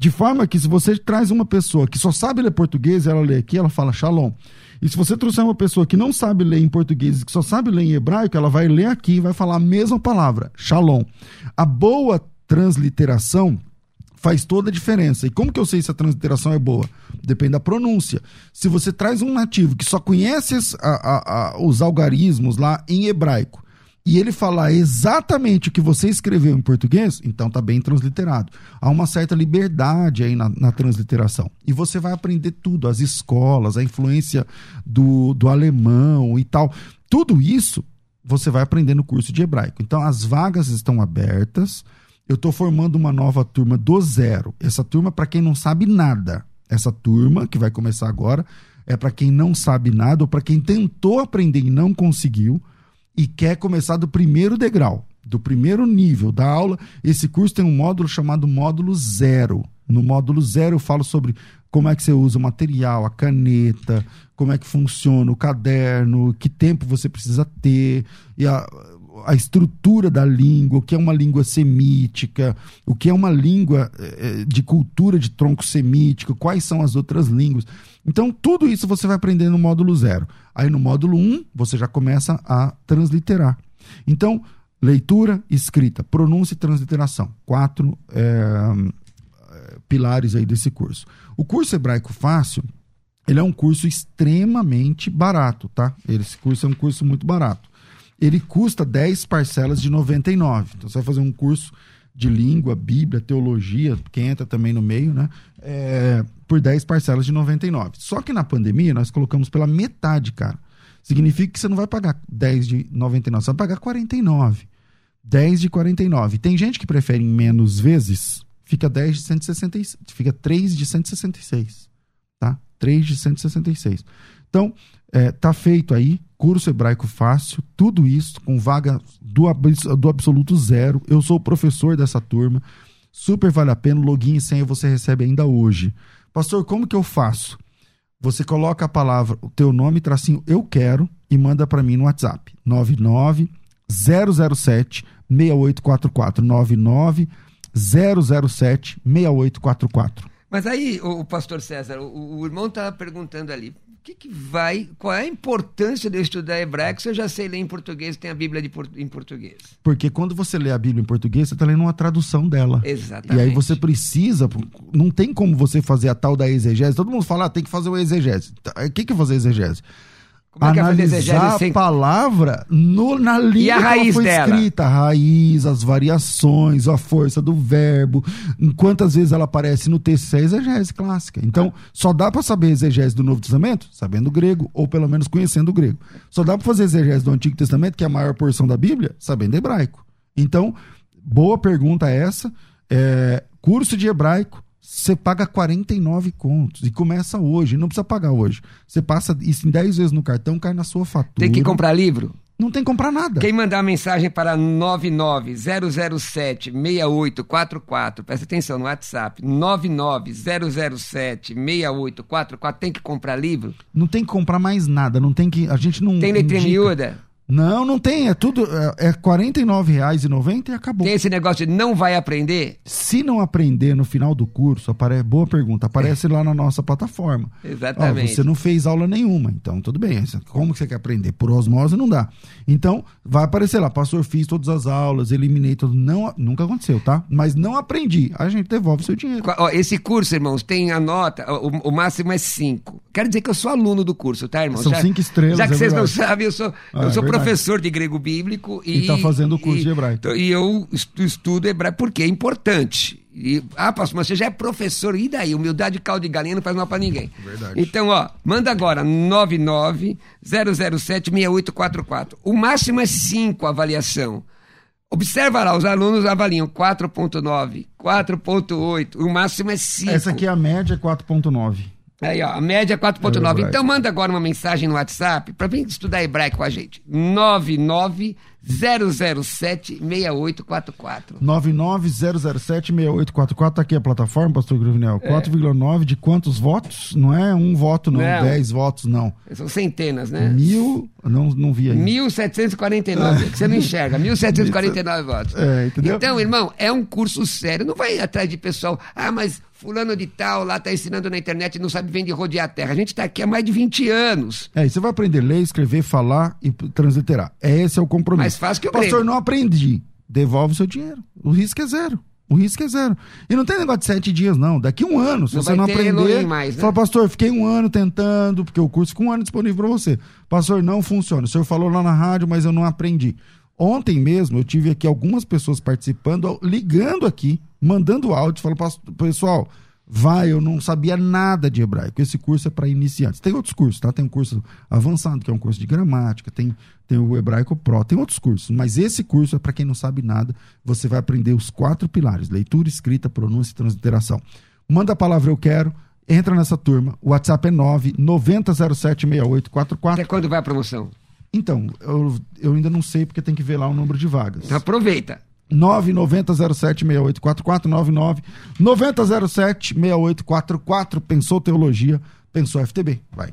De forma que se você traz uma pessoa que só sabe ler português, ela lê aqui, ela fala shalom. E se você trouxer uma pessoa que não sabe ler em português, que só sabe ler em hebraico, ela vai ler aqui e vai falar a mesma palavra, shalom. A boa transliteração faz toda a diferença. E como que eu sei se a transliteração é boa? Depende da pronúncia. Se você traz um nativo que só conhece a, a, a, os algarismos lá em hebraico e ele falar exatamente o que você escreveu em português, então está bem transliterado. Há uma certa liberdade aí na, na, transliteração. E você vai aprender tudo, as escolas, a influência do, do alemão e tal. Tudo isso você vai aprender no curso de hebraico. Então as vagas estão abertas. Eu estou formando uma nova turma do zero. Essa turma, para quem não sabe nada, essa turma que vai começar agora, é para quem não sabe nada ou para quem tentou aprender e não conseguiu e quer começar do primeiro degrau, do primeiro nível da aula, esse curso tem um módulo chamado módulo zero. No módulo zero eu falo sobre como é que você usa o material, a caneta, como é que funciona o caderno, que tempo você precisa ter, e a, a estrutura da língua, o que é uma língua semítica, o que é uma língua eh, de cultura de tronco semítico, quais são as outras línguas. Então, tudo isso você vai aprender no módulo zero. Aí, no módulo 1, um, você já começa a transliterar. Então, leitura, escrita, pronúncia e transliteração. Quatro é, pilares aí desse curso. O curso Hebraico Fácil, ele é um curso extremamente barato, tá? Esse curso é um curso muito barato. Ele custa 10 parcelas de 99. Então você vai fazer um curso de língua, Bíblia, teologia, quem entra também no meio, né? É, por 10 parcelas de 99. Só que na pandemia nós colocamos pela metade, cara. Significa que você não vai pagar 10 de 99, você vai pagar 49. 10 de 49. Tem gente que prefere em menos vezes, fica 10 de 166, fica 3 de 166, tá? 3 de 166. Então, é, tá feito aí, curso hebraico fácil, tudo isso com vaga do, do absoluto zero. Eu sou o professor dessa turma. Super vale a pena, login e senha você recebe ainda hoje. Pastor, como que eu faço? Você coloca a palavra, o teu nome, tracinho eu quero e manda para mim no WhatsApp. 99 007 6844 99 007 6844. Mas aí, o, pastor César, o, o irmão está perguntando ali, que, que, vai, qual é a importância de eu estudar hebraico se eu já sei ler em português, tem a Bíblia em português? Porque quando você lê a Bíblia em português, você está lendo uma tradução dela. Exatamente. E aí você precisa, não tem como você fazer a tal da exegese. Todo mundo fala, ah, tem que fazer o exegese. O que, que é fazer exegese? Como é que analisar a palavra no, na língua e a raiz que foi dela? escrita, a raiz, as variações, a força do verbo, quantas vezes ela aparece no texto, isso é exegese clássica. Então, só dá para saber exegese do Novo Testamento sabendo grego, ou pelo menos conhecendo o grego. Só dá para fazer exegese do Antigo Testamento, que é a maior porção da Bíblia, sabendo hebraico. Então, boa pergunta essa. É, curso de hebraico, você paga 49 contos e começa hoje, não precisa pagar hoje. Você passa isso em 10 vezes no cartão, cai na sua fatura. Tem que comprar livro? Não tem que comprar nada. Quem mandar mensagem para 990076844, presta atenção no WhatsApp, 990076844, tem que comprar livro? Não tem que comprar mais nada, não tem que, a gente não Tem letra miúda? Não, não tem. É tudo. É, é R$ 49,90 e acabou. Tem esse negócio de não vai aprender? Se não aprender no final do curso, aparece, boa pergunta, aparece lá na nossa plataforma. Exatamente. Ó, você não fez aula nenhuma, então tudo bem. Como que você quer aprender? Por osmose não dá. Então, vai aparecer lá, pastor, fiz todas as aulas, eliminei tudo. Não, nunca aconteceu, tá? Mas não aprendi. A gente devolve o seu dinheiro. Esse curso, irmãos, tem a nota, o, o máximo é 5. Quero dizer que eu sou aluno do curso, tá, irmãos? São 5 estrelas. Já que é vocês verdade. não sabem, eu sou, ah, eu sou é professor de grego bíblico e está fazendo o curso e, de hebraico. E eu estudo hebraico porque é importante. E, ah, pastor, mas você já é professor, e daí? Humildade de caldo de galinha não faz mal para ninguém. Verdade. Então, ó, manda agora 990076844. O máximo é 5 avaliação. Observa lá, os alunos avaliam 4.9, 4.8, o máximo é 5. Essa aqui é a média 4.9. Aí, ó, a média é 4.9. É então manda agora uma mensagem no WhatsApp para vir estudar hebraico com a gente. 99 007-6844. 99007-6844. Tá aqui a plataforma, pastor Gruvinel. É. 4,9 de quantos votos? Não é um voto, não. não. 10 votos, não. São centenas, né? Mil. Não, não vi aí. 1749, é. que você não enxerga. 1749 votos. É, entendeu? Então, irmão, é um curso sério. Não vai atrás de pessoal. Ah, mas fulano de tal lá tá ensinando na internet e não sabe vem de rodear a terra. A gente tá aqui há mais de 20 anos. É, e você vai aprender a ler, escrever, falar e transliterar. Esse é o compromisso. Mais fácil que o Pastor, não aprendi. Devolve o seu dinheiro. O risco é zero. O risco é zero. E não tem negócio de sete dias, não. Daqui um ano, se não você não aprender. Mais, né? Fala, pastor, fiquei um ano tentando, porque o curso ficou um ano disponível para você. Pastor, não funciona. O senhor falou lá na rádio, mas eu não aprendi. Ontem mesmo eu tive aqui algumas pessoas participando, ligando aqui, mandando áudio, falando, pessoal, vai, eu não sabia nada de hebraico. Esse curso é para iniciantes. Tem outros cursos, tá? Tem um curso avançado, que é um curso de gramática, tem, tem o hebraico pro, tem outros cursos, mas esse curso é para quem não sabe nada. Você vai aprender os quatro pilares: leitura, escrita, pronúncia e transliteração. Manda a palavra eu quero, entra nessa turma. O WhatsApp é 9 90076844. Até quando vai a promoção? Então, eu, eu ainda não sei porque tem que ver lá o número de vagas. Então aproveita. 990076844, 9990076844. Pensou Teologia, pensou FTB. Vai.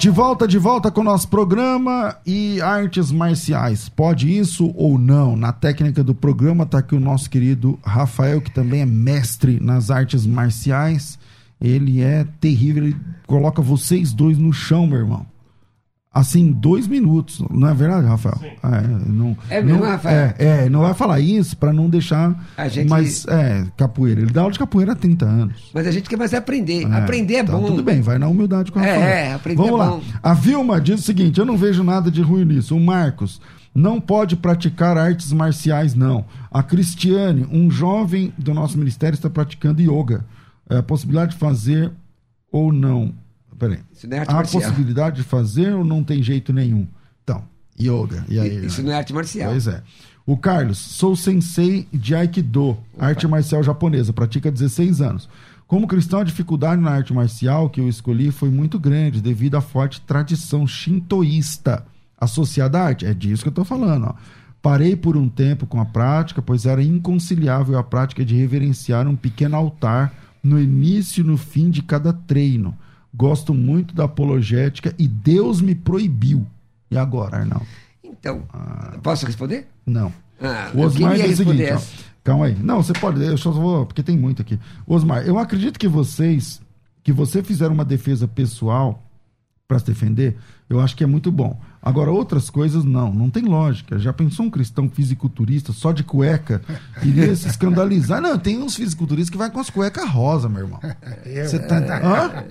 De volta, de volta com o nosso programa e artes marciais. Pode isso ou não? Na técnica do programa está aqui o nosso querido Rafael, que também é mestre nas artes marciais. Ele é terrível, ele coloca vocês dois no chão, meu irmão. Assim, dois minutos. Não é verdade, Rafael? É, não, É mesmo, não, Rafael? É, é, não vai falar isso para não deixar. A gente- Mas, é, capoeira. Ele dá aula de capoeira há 30 anos. Mas a gente quer mais aprender. aprender é Então, bom. Tudo bem, vai na humildade com o É, Rafael. é, aprender Vamos é lá. bom. A Vilma diz o seguinte: eu não vejo nada de ruim nisso. O Marcos não pode praticar artes marciais, não. A Cristiane, um jovem do nosso ministério, está praticando yoga. É, a possibilidade de fazer ou não. Peraí. Isso não é arte Há marcial. possibilidade de fazer ou não tem jeito nenhum? Então, yoga. E aí? Isso não é arte marcial. Pois é. O Carlos, sou sensei de Aikido, arte marcial japonesa, pratica há 16 anos. Como cristão, a dificuldade na arte marcial que eu escolhi foi muito grande, devido à forte tradição shintoísta associada à arte. É disso que eu estou falando. Ó. Parei por um tempo com a prática, pois era inconciliável a prática de reverenciar um pequeno altar no início e no fim de cada treino. Gosto muito da apologética e Deus me proibiu. E agora, Arnaldo? Então, posso responder? Não. Ah, O Osmar diz o seguinte, ó, calma aí. Não, você pode, eu só vou, porque tem muito aqui. Osmar, eu acredito que vocês, que você fizer uma defesa pessoal para se defender, eu acho que é muito bom. Agora, outras coisas, não, não tem lógica. Já pensou um cristão fisiculturista só de cueca? Iria se escandalizar. Não, tem uns fisiculturistas que vai com as cuecas rosa, meu irmão. Você tá... Hã?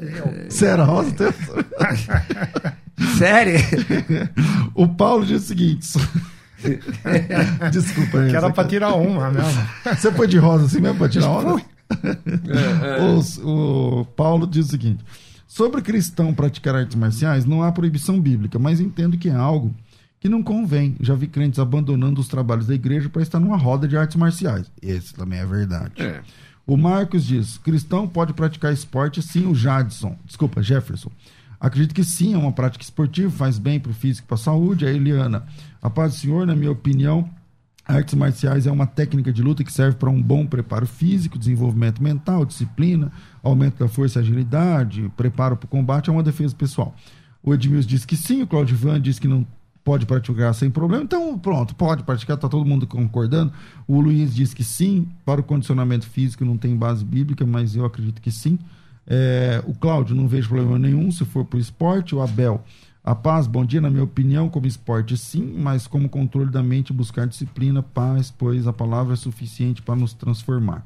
Você era rosa? Então- Sério? o Paulo diz o seguinte... Desculpa aí. Que era pra tirar uma mesmo. Você foi de rosa assim mesmo pra tirar onda? Os- o Paulo diz o seguinte: sobre cristão praticar artes marciais, não há proibição bíblica, mas entendo que é algo que não convém. Já vi crentes abandonando os trabalhos da igreja para estar numa roda de artes marciais. Esse também é verdade. É. O Marcos diz: cristão pode praticar esporte sim, o Jadson. Desculpa, Jefferson. Acredito que sim, é uma prática esportiva, faz bem para o físico e para a saúde. A Eliana, a paz do Senhor, na minha opinião, artes marciais é uma técnica de luta que serve para um bom preparo físico, desenvolvimento mental, disciplina, aumento da força e agilidade, preparo para o combate, é uma defesa pessoal. O Edmilson diz que sim, o Claudio Ivan diz que não pode praticar sem problema. Então, pronto, pode praticar, está todo mundo concordando. O Luiz diz que sim, para o condicionamento físico não tem base bíblica, mas eu acredito que sim. É, o Cláudio, não vejo problema nenhum se for para o esporte. O Abel, a paz, bom dia. Na minha opinião, como esporte, sim, mas como controle da mente, buscar disciplina, paz, pois a palavra é suficiente para nos transformar.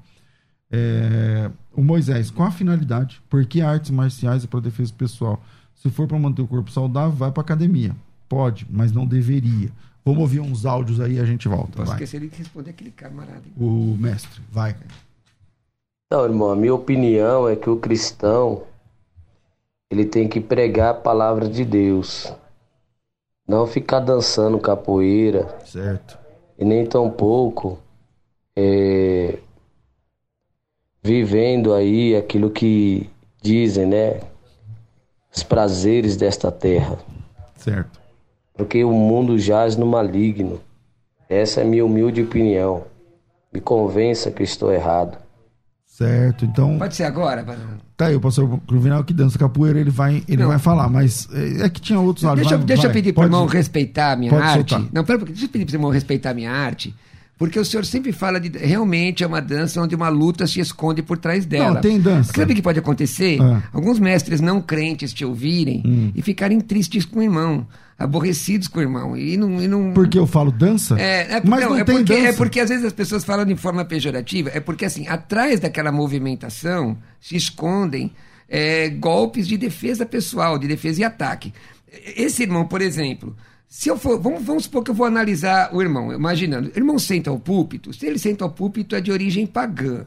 É, o Moisés, qual a finalidade? Por que artes marciais é para defesa pessoal? Se for para manter o corpo saudável, vai para academia. Pode, mas não deveria. Vamos ouvir uns áudios aí e a gente volta. Posso vai. esquecer de responder aquele camarada. hein? O mestre, vai. Não, irmão, a minha opinião é que o cristão ele tem que pregar a palavra de Deus. Não ficar dançando capoeira Certo. e nem tampouco é, vivendo aí aquilo que dizem, né? Os prazeres desta terra. Certo. Porque o mundo jaz no maligno. Essa é a minha humilde opinião. Me convença que estou errado. Certo. Então, Pode ser agora? Tá aí, o pastor Cruvinal que dança capoeira, ele vai, ele Não. vai falar, mas é é que tinha outros áudios. Deixa, eu- Vai, deixa eu vai, pedir para o irmão respeitar a minha arte. soltar. Não, pera, deixa eu pedir para o irmão respeitar a minha arte. Porque o senhor sempre fala de. Realmente é uma dança onde uma luta se esconde por trás dela. Não, tem dança. Sabe o que pode acontecer? Hum. Alguns mestres não crentes te ouvirem e ficarem tristes com o irmão, aborrecidos com o irmão. E não. E não Porque eu falo dança? é, é, mas não, não, é tem porque, dança. é porque às vezes as pessoas falam de forma pejorativa, é porque assim, atrás daquela movimentação se escondem é, golpes de defesa pessoal, de defesa e ataque. esse irmão, por exemplo, se eu for, vamos, vamos supor que eu vou analisar o irmão, imaginando, o irmão senta ao púlpito, se ele senta ao púlpito é de origem pagã.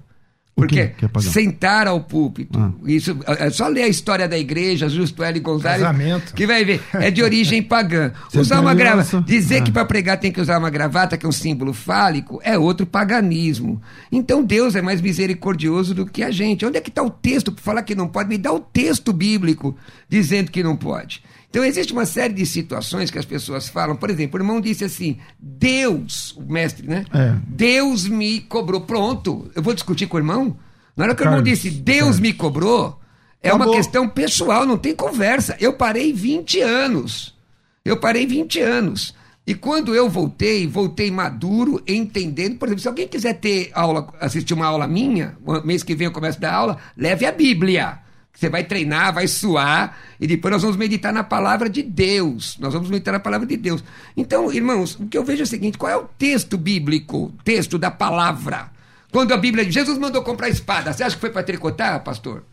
Porque é sentar ao púlpito, Ah. isso é só ler a história da igreja, Justo L. Gonzalez, Casamento. que vai ver, é de origem pagã. Você usar tem uma gravata, dizer Ah. que para pregar tem que usar uma gravata, que é um símbolo fálico, é outro paganismo. Então Deus é mais misericordioso do que a gente. Onde é que está o texto para falar que não pode? Me dá o texto bíblico dizendo que não pode. Então existe uma série de situações que as pessoas falam. Por exemplo, o irmão disse assim: Deus, o mestre, né? É. Deus me cobrou. Pronto, eu vou discutir com o irmão. Na hora que o irmão Carlos, disse Deus Carlos. me cobrou, é uma questão pessoal, não tem conversa. Eu parei 20 anos. Eu parei 20 anos. E quando eu voltei, voltei maduro, entendendo. Por exemplo, se alguém quiser ter aula, assistir uma aula minha, mês que vem eu começo a dar aula, leve a Bíblia. Você vai treinar, vai suar, e depois nós vamos meditar na palavra de Deus. Nós vamos meditar na palavra de Deus. Então, irmãos, o que eu vejo é o seguinte: qual é o texto bíblico, texto da palavra? Quando a Bíblia diz, Jesus mandou comprar espada, você acha que foi para tricotar, pastor?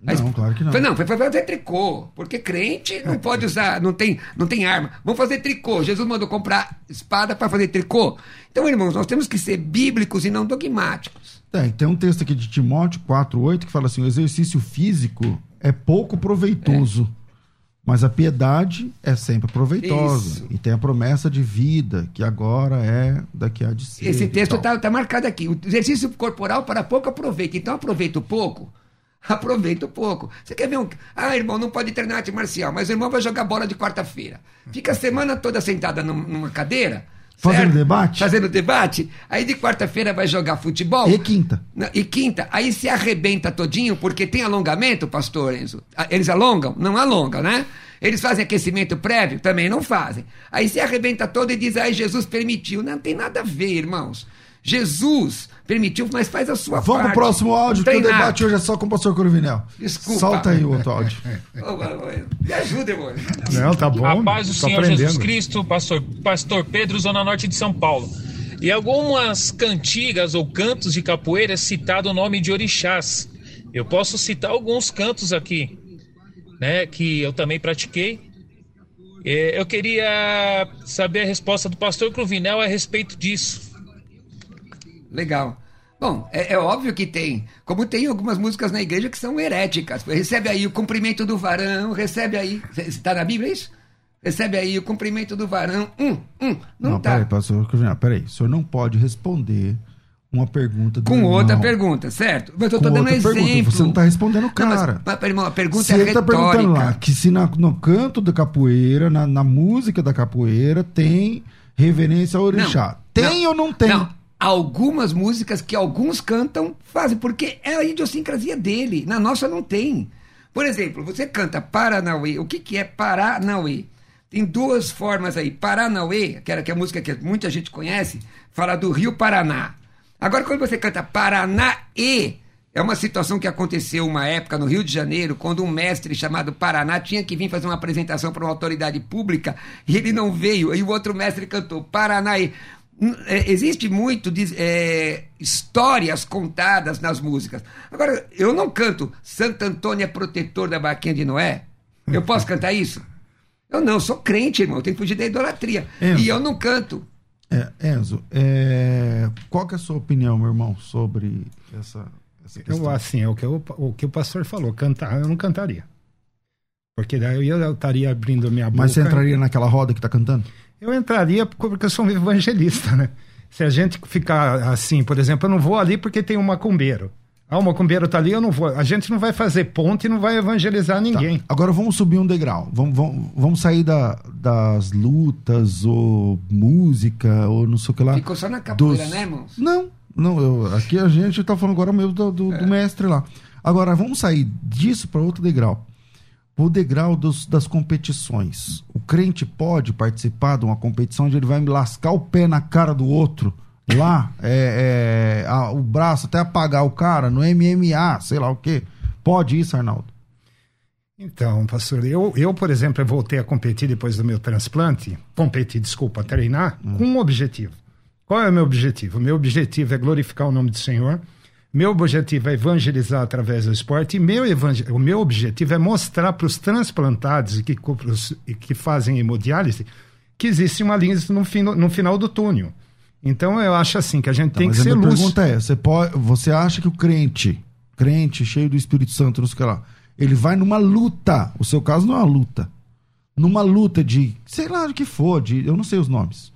Não, esp- claro que não. Foi, não, foi para fazer tricô, porque crente não pode usar, não tem, não tem arma. Vamos fazer tricô. Jesus mandou comprar espada para fazer tricô. Então, irmãos, nós temos que ser bíblicos e não dogmáticos. É, tem um texto aqui de Timóteo 4,8 que fala assim: o exercício físico é pouco proveitoso, mas a piedade é sempre proveitosa. Isso. E tem a promessa de vida, que agora é daqui a de ser. Esse texto está tá marcado aqui. O exercício corporal para pouco aproveita. Então aproveita o pouco. Aproveita o pouco. Você quer ver um. Ah, irmão, não pode treinar arte marcial, mas o irmão vai jogar bola de quarta-feira. Fica a semana toda sentada num- numa cadeira. Fazendo certo? debate? Fazendo debate. Aí de quarta-feira vai jogar futebol. E quinta. E quinta, aí se arrebenta todinho, porque tem alongamento, pastor Enzo? Ah, Eles alongam? Não alongam, né? Eles fazem aquecimento prévio? Também não fazem. Aí se arrebenta todo e diz, aí Jesus permitiu. Não tem nada a ver, irmãos. Jesus permitiu, mas faz a sua Vamos parte. pro próximo áudio, que o debate hoje é só com o pastor Cruvinel. Desculpa. Solta aí o outro áudio. Me ajuda, irmão. Não, tá bom. A paz do Senhor aprendendo. Jesus Cristo, pastor, pastor Pedro, Zona Norte de São Paulo. E algumas cantigas ou cantos de capoeira é citado o nome de orixás. Eu posso citar alguns cantos aqui, né, que eu também pratiquei. É, Eu queria saber a resposta do pastor Cruvinel a respeito disso. Legal. Bom, é, é óbvio que tem. Como tem algumas músicas na igreja que são heréticas. Recebe aí o cumprimento do varão, recebe aí. Está na Bíblia isso? Recebe aí o cumprimento do varão. Hum, hum, não, Não, tá. peraí, pastor peraí. O senhor não pode responder uma pergunta do Com irmão. outra pergunta, certo? Mas eu Com tô dando outra exemplo. pergunta. Você não está respondendo o Não, mas- cara. mas, irmão, a pergunta Se é ele está perguntando lá retórica. que se na- no canto da capoeira, na, na música da capoeira, tem reverência ao orixá. tem ou não tem? Não, algumas músicas que alguns cantam fazem, porque é a idiosincrasia dele. Na nossa não tem. Por exemplo, você canta Paranauê. O que, que é Paranauê? Tem duas formas aí. Paranauê, que era que é a música que muita gente conhece, fala do Rio Paraná. Agora, quando você canta Paranaê, é uma situação que aconteceu uma época no Rio de Janeiro, quando um mestre chamado Paraná tinha que vir fazer uma apresentação para uma autoridade pública e ele não veio, e o outro mestre cantou Paranaê. É, existe muito de, é, histórias contadas nas músicas. Agora, eu não canto Santo Antônio é protetor da barquinha de Noé. Eu posso cantar isso? Eu não, eu sou crente, irmão. Eu tenho que fugir da idolatria. Enzo. E eu não canto. É, Enzo, é, qual que é a sua opinião, meu irmão, sobre essa, essa Eu, questão? assim, é o que, o, o que o pastor falou, cantar eu não cantaria. Porque daí eu, ia- eu estaria abrindo minha boca. Mas você entraria naquela roda que tá cantando? Eu entraria porque eu sou um evangelista, né? Se a gente ficar assim, por exemplo, eu não vou ali porque tem um macumbeiro. Ah, o macumbeiro tá ali, eu não vou. A gente não vai fazer ponte e não vai evangelizar Tá. ninguém. Agora vamos subir um degrau. Vamos, vamos, vamos sair da- das lutas, ou música, ou não sei o que lá. Ficou só na capoeira, Dos- né, irmãos? Não, não. eu- aqui a gente tá falando agora mesmo do, do- É. do mestre lá. Agora vamos sair disso para outro degrau. O degrau dos- das competições. O crente pode participar de uma competição onde ele vai me lascar o pé na cara do outro. Lá, é, é, a- o braço até apagar o cara no MMA, sei lá o quê. Pode isso, Arnaldo? Então, pastor, eu, eu, por exemplo, eu voltei a competir depois do meu transplante, competir, desculpa, treinar, com um objetivo. Qual é o meu objetivo? O meu objetivo é glorificar o nome do Senhor, Meu objetivo é evangelizar através do esporte e meu o meu objetivo é mostrar para os transplantados e que, pros, que fazem hemodiálise que existe uma linha no, no final do túnel. Então eu acho assim que a gente tem Mas que a ser minha lúcido. pergunta é: você, pode, você acha que o crente, crente cheio do Espírito Santo, não sei o que lá, ele vai numa luta? O seu caso não é uma luta. Numa luta de, sei lá, de que for, de, eu não sei os nomes.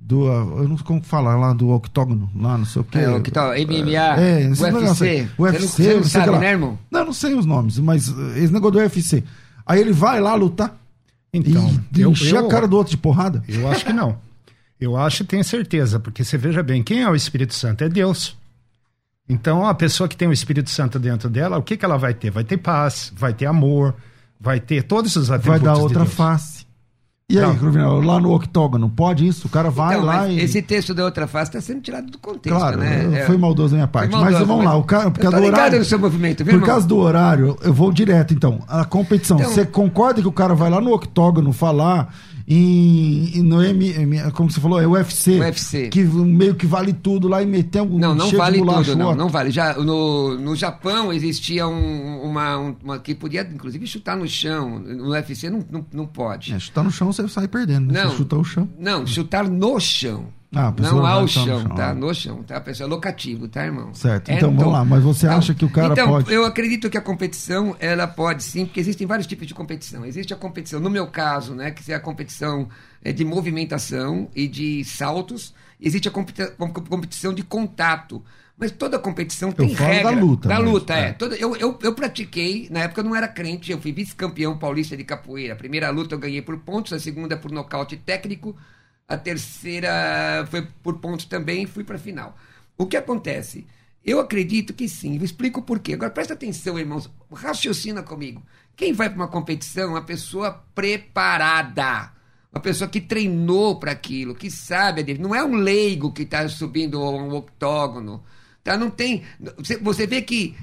Do, uh, eu não sei como falar lá do octógono, lá não sei o que. É, o que tal? MMA, É, esse UFC. negócio aí. Você não- UFC, você não não sabe, né, irmão? Não, não sei os nomes, mas uh, esse negócio do UFC. Aí ele vai lá lutar Então, e eu, encher eu, a cara do outro de porrada. eu acho que não. Eu acho e tenho certeza, porque você veja bem, quem é o Espírito Santo? É Deus. Então, a pessoa que tem o Espírito Santo dentro dela, o que, que ela vai ter? Vai ter paz, vai ter amor, vai ter todos os Vai atributos dar de outra Deus. face. E aí. Cruvinel, lá no octógono, pode isso? O cara vai Então, lá e. Esse texto da outra face está sendo tirado do contexto, Claro, né? É- foi maldoso da minha parte. Maldoso, mas vamos lá, o cara, porque eu a tô do horário. no seu movimento, viu, Por causa do horário, eu vou direto então. A competição. Então- você concorda que o cara vai lá no octógono falar em, em- no M, como você falou, é UFC, UFC. que meio que vale tudo lá e meter um Não, não vale tudo, não, não vale. Já no, no Japão existia um- uma, um- uma que podia, inclusive, chutar no chão. No UFC não, não, não pode. É, chutar no chão você sai perdendo, né? Não. Você chuta o chão. Não, chutar no chão. Ah, não ao no chão, chão, tá? ah. No chão, tá? A pessoa é locativo, tá, irmão? Certo. É, Então, vamos lá. Mas você acha que o cara então, pode- eu acredito que a competição, ela pode sim, porque existem vários tipos de competição. Existe a competição, no meu caso, né, que é a competição é, de movimentação e de saltos. Existe a competi- com- competição de contato. Mas toda competição tem falo da regra. luta Da luta, é. é. Toda- eu, eu, eu pratiquei, na época eu não era crente, eu fui vice-campeão paulista de capoeira. A primeira luta eu ganhei por pontos, a segunda por nocaute técnico, a terceira foi por pontos também e fui para a final. O que acontece? Eu acredito que sim, eu explico por quê. Agora presta atenção, irmãos, raciocina comigo. Quem vai para uma competição é uma pessoa preparada. Uma pessoa que treinou para aquilo, que sabe, não é um leigo que está subindo um octógono. Tá? Não tem. Você, você vê que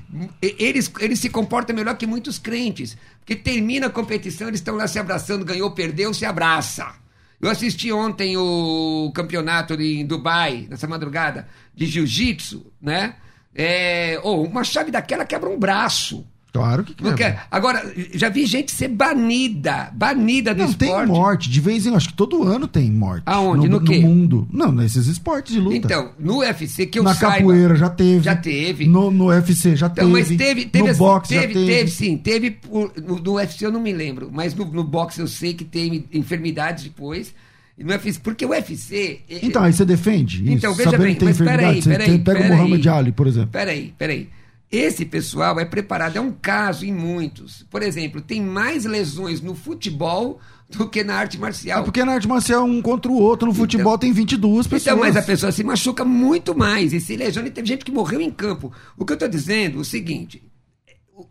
eles, eles se comportam melhor que muitos crentes. Porque termina a competição, eles estão lá se abraçando, ganhou, perdeu, se abraça. Eu assisti ontem o campeonato em Dubai, nessa madrugada, de jiu-jitsu, né? É, oh, uma chave daquela quebra um braço. Claro que Não quer. quer- Agora, já vi gente ser banida, banida do Não, tem esporte. morte. De vez em acho que todo ano tem morte. Aonde? No, No quê? mundo. Não, nesses esportes de luta. Então, no UFC que eu Na saiba... capoeira já teve. Já teve. No, no UFC já Então, teve. mas teve, teve, no assim, boxe teve, já teve. teve, sim, teve no, no UFC eu não me lembro, mas no, no boxe eu sei que tem enfermidades depois. No UFC, porque o UFC. é- Então, aí você defende isso? Então, veja bem, tem mas peraí, peraí, tem- pega peraí. o Muhammad Ali, por exemplo. Peraí, peraí. Esse pessoal é preparado, é um caso em muitos. Por exemplo, tem mais lesões no futebol do que na arte marcial. É porque na arte marcial um contra o outro, no futebol tem 22 pessoas. Então, mas a pessoa se machuca muito mais e se lesiona. E teve gente que morreu em campo. O que eu estou dizendo é o seguinte: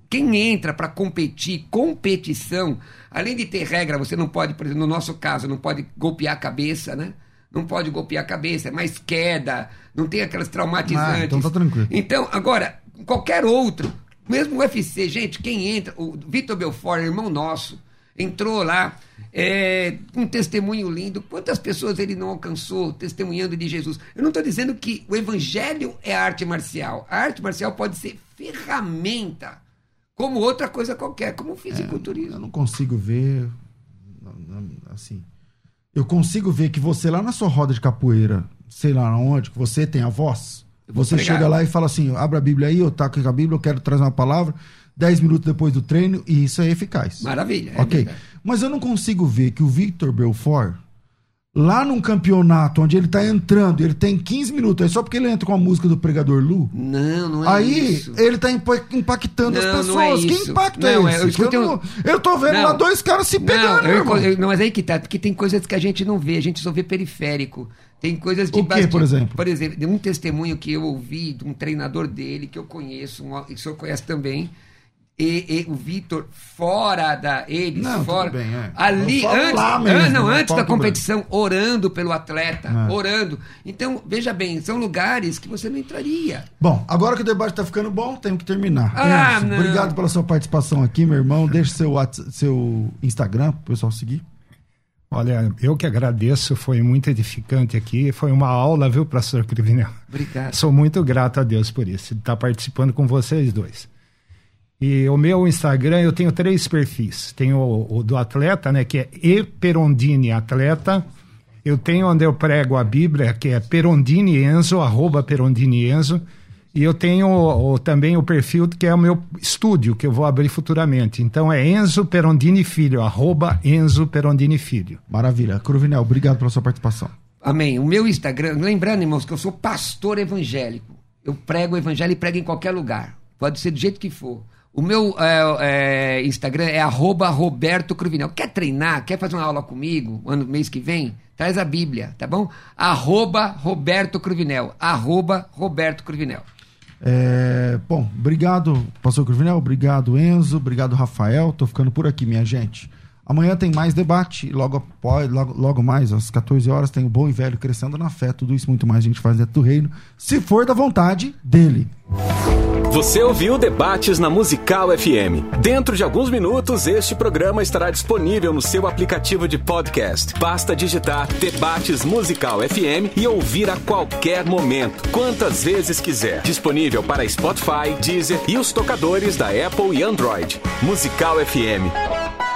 quem entra para competir, competição, além de ter regra, você não pode, por exemplo, no nosso caso, não pode golpear a cabeça, né? Não pode golpear a cabeça, é mais queda, não tem aquelas traumatizantes. Ah, então tá tranquilo. Então, agora, qualquer outro, mesmo o UFC, gente, quem entra, o Vitor Belfort, irmão nosso, entrou lá, é, um testemunho lindo. Quantas pessoas ele não alcançou testemunhando de Jesus? Eu não estou dizendo que o evangelho é arte marcial. A arte marcial pode ser ferramenta, como outra coisa qualquer, como o Eu fisiculturismo. não consigo ver. Assim. Eu consigo ver que você lá na sua roda de capoeira, sei lá onde, que você tem a voz. Você pregar. chega lá e fala assim: abre a Bíblia aí, eu taco com a Bíblia, eu quero trazer uma palavra. Dez minutos depois do treino, e isso é eficaz. Maravilha. é ok. verdade. Mas eu não consigo ver que o Victor Belfort, lá num campeonato onde ele tá entrando, ele tem 15 minutos, é só porque ele entra com a música do pregador Lu. Não, não é Aí isso. ele tá impa- impactando Não, as não é pessoas. que isso. impacto Não, é é- esse? eu escutei eu, não- eu tô vendo Não. lá dois caras se pegando. Não, eu- eu- não, mas aí que tá, porque tem coisas que a gente não vê, a gente só vê periférico. Tem coisas de O quê, por exemplo? Por exemplo, de um testemunho que eu ouvi de um treinador dele, que eu conheço, um, e o senhor conhece também. E, e o Vitor, fora da. Eles, Não, fora. bem, é. Ali, antes, mesmo, não, antes da competição, orando pelo atleta, É. orando. Então, veja bem, são lugares que você não entraria. Bom, agora que o debate tá ficando bom, temos que terminar. Ah. Obrigado pela sua participação aqui, meu irmão. Deixe seu, seu Instagram pro pessoal seguir. Olha, eu que agradeço, foi muito edificante aqui, foi uma aula, viu, professor Crivinel? Obrigado. Sou muito grato a Deus por isso, de estar participando com vocês dois. E o meu Instagram, eu tenho três perfis. Tenho o, o do atleta, né, que é eperondini atleta. Eu tenho onde eu prego a Bíblia, que é perondini enzo, arroba perondini enzo. E eu tenho o, também o perfil que é o meu estúdio, que eu vou abrir futuramente. Então é Enzo Perondini Filho, arroba Enzo Perondini Filho. Maravilha. Cruvinel, obrigado pela sua participação. Amém. O meu Instagram, lembrando, irmãos, que eu sou pastor evangélico. Eu prego o evangelho e prego em qualquer lugar. Pode ser do jeito que for. O meu é, é, Instagram é arroba Roberto Cruvinel. Quer treinar? Quer fazer uma aula comigo ano, mês que vem? Traz a Bíblia, tá bom? Arroba Roberto Cruvinel. Arroba Roberto Cruvinel. É, bom, obrigado, pastor Cruvinel, obrigado, Enzo, obrigado, Rafael. Tô ficando por aqui, minha gente. Amanhã tem mais debate, logo, logo, logo mais, às 14 horas, tem o Bom e Velho Crescendo na Fé. Tudo isso muito mais a gente faz dentro do reino, se for da vontade dele. Você ouviu Debates na Musical FM. Dentro de alguns minutos, este programa estará disponível no seu aplicativo de podcast. Basta digitar Debates Musical FM e ouvir a qualquer momento, quantas vezes quiser. Disponível para Spotify, Deezer e os tocadores da Apple e Android. Musical FM.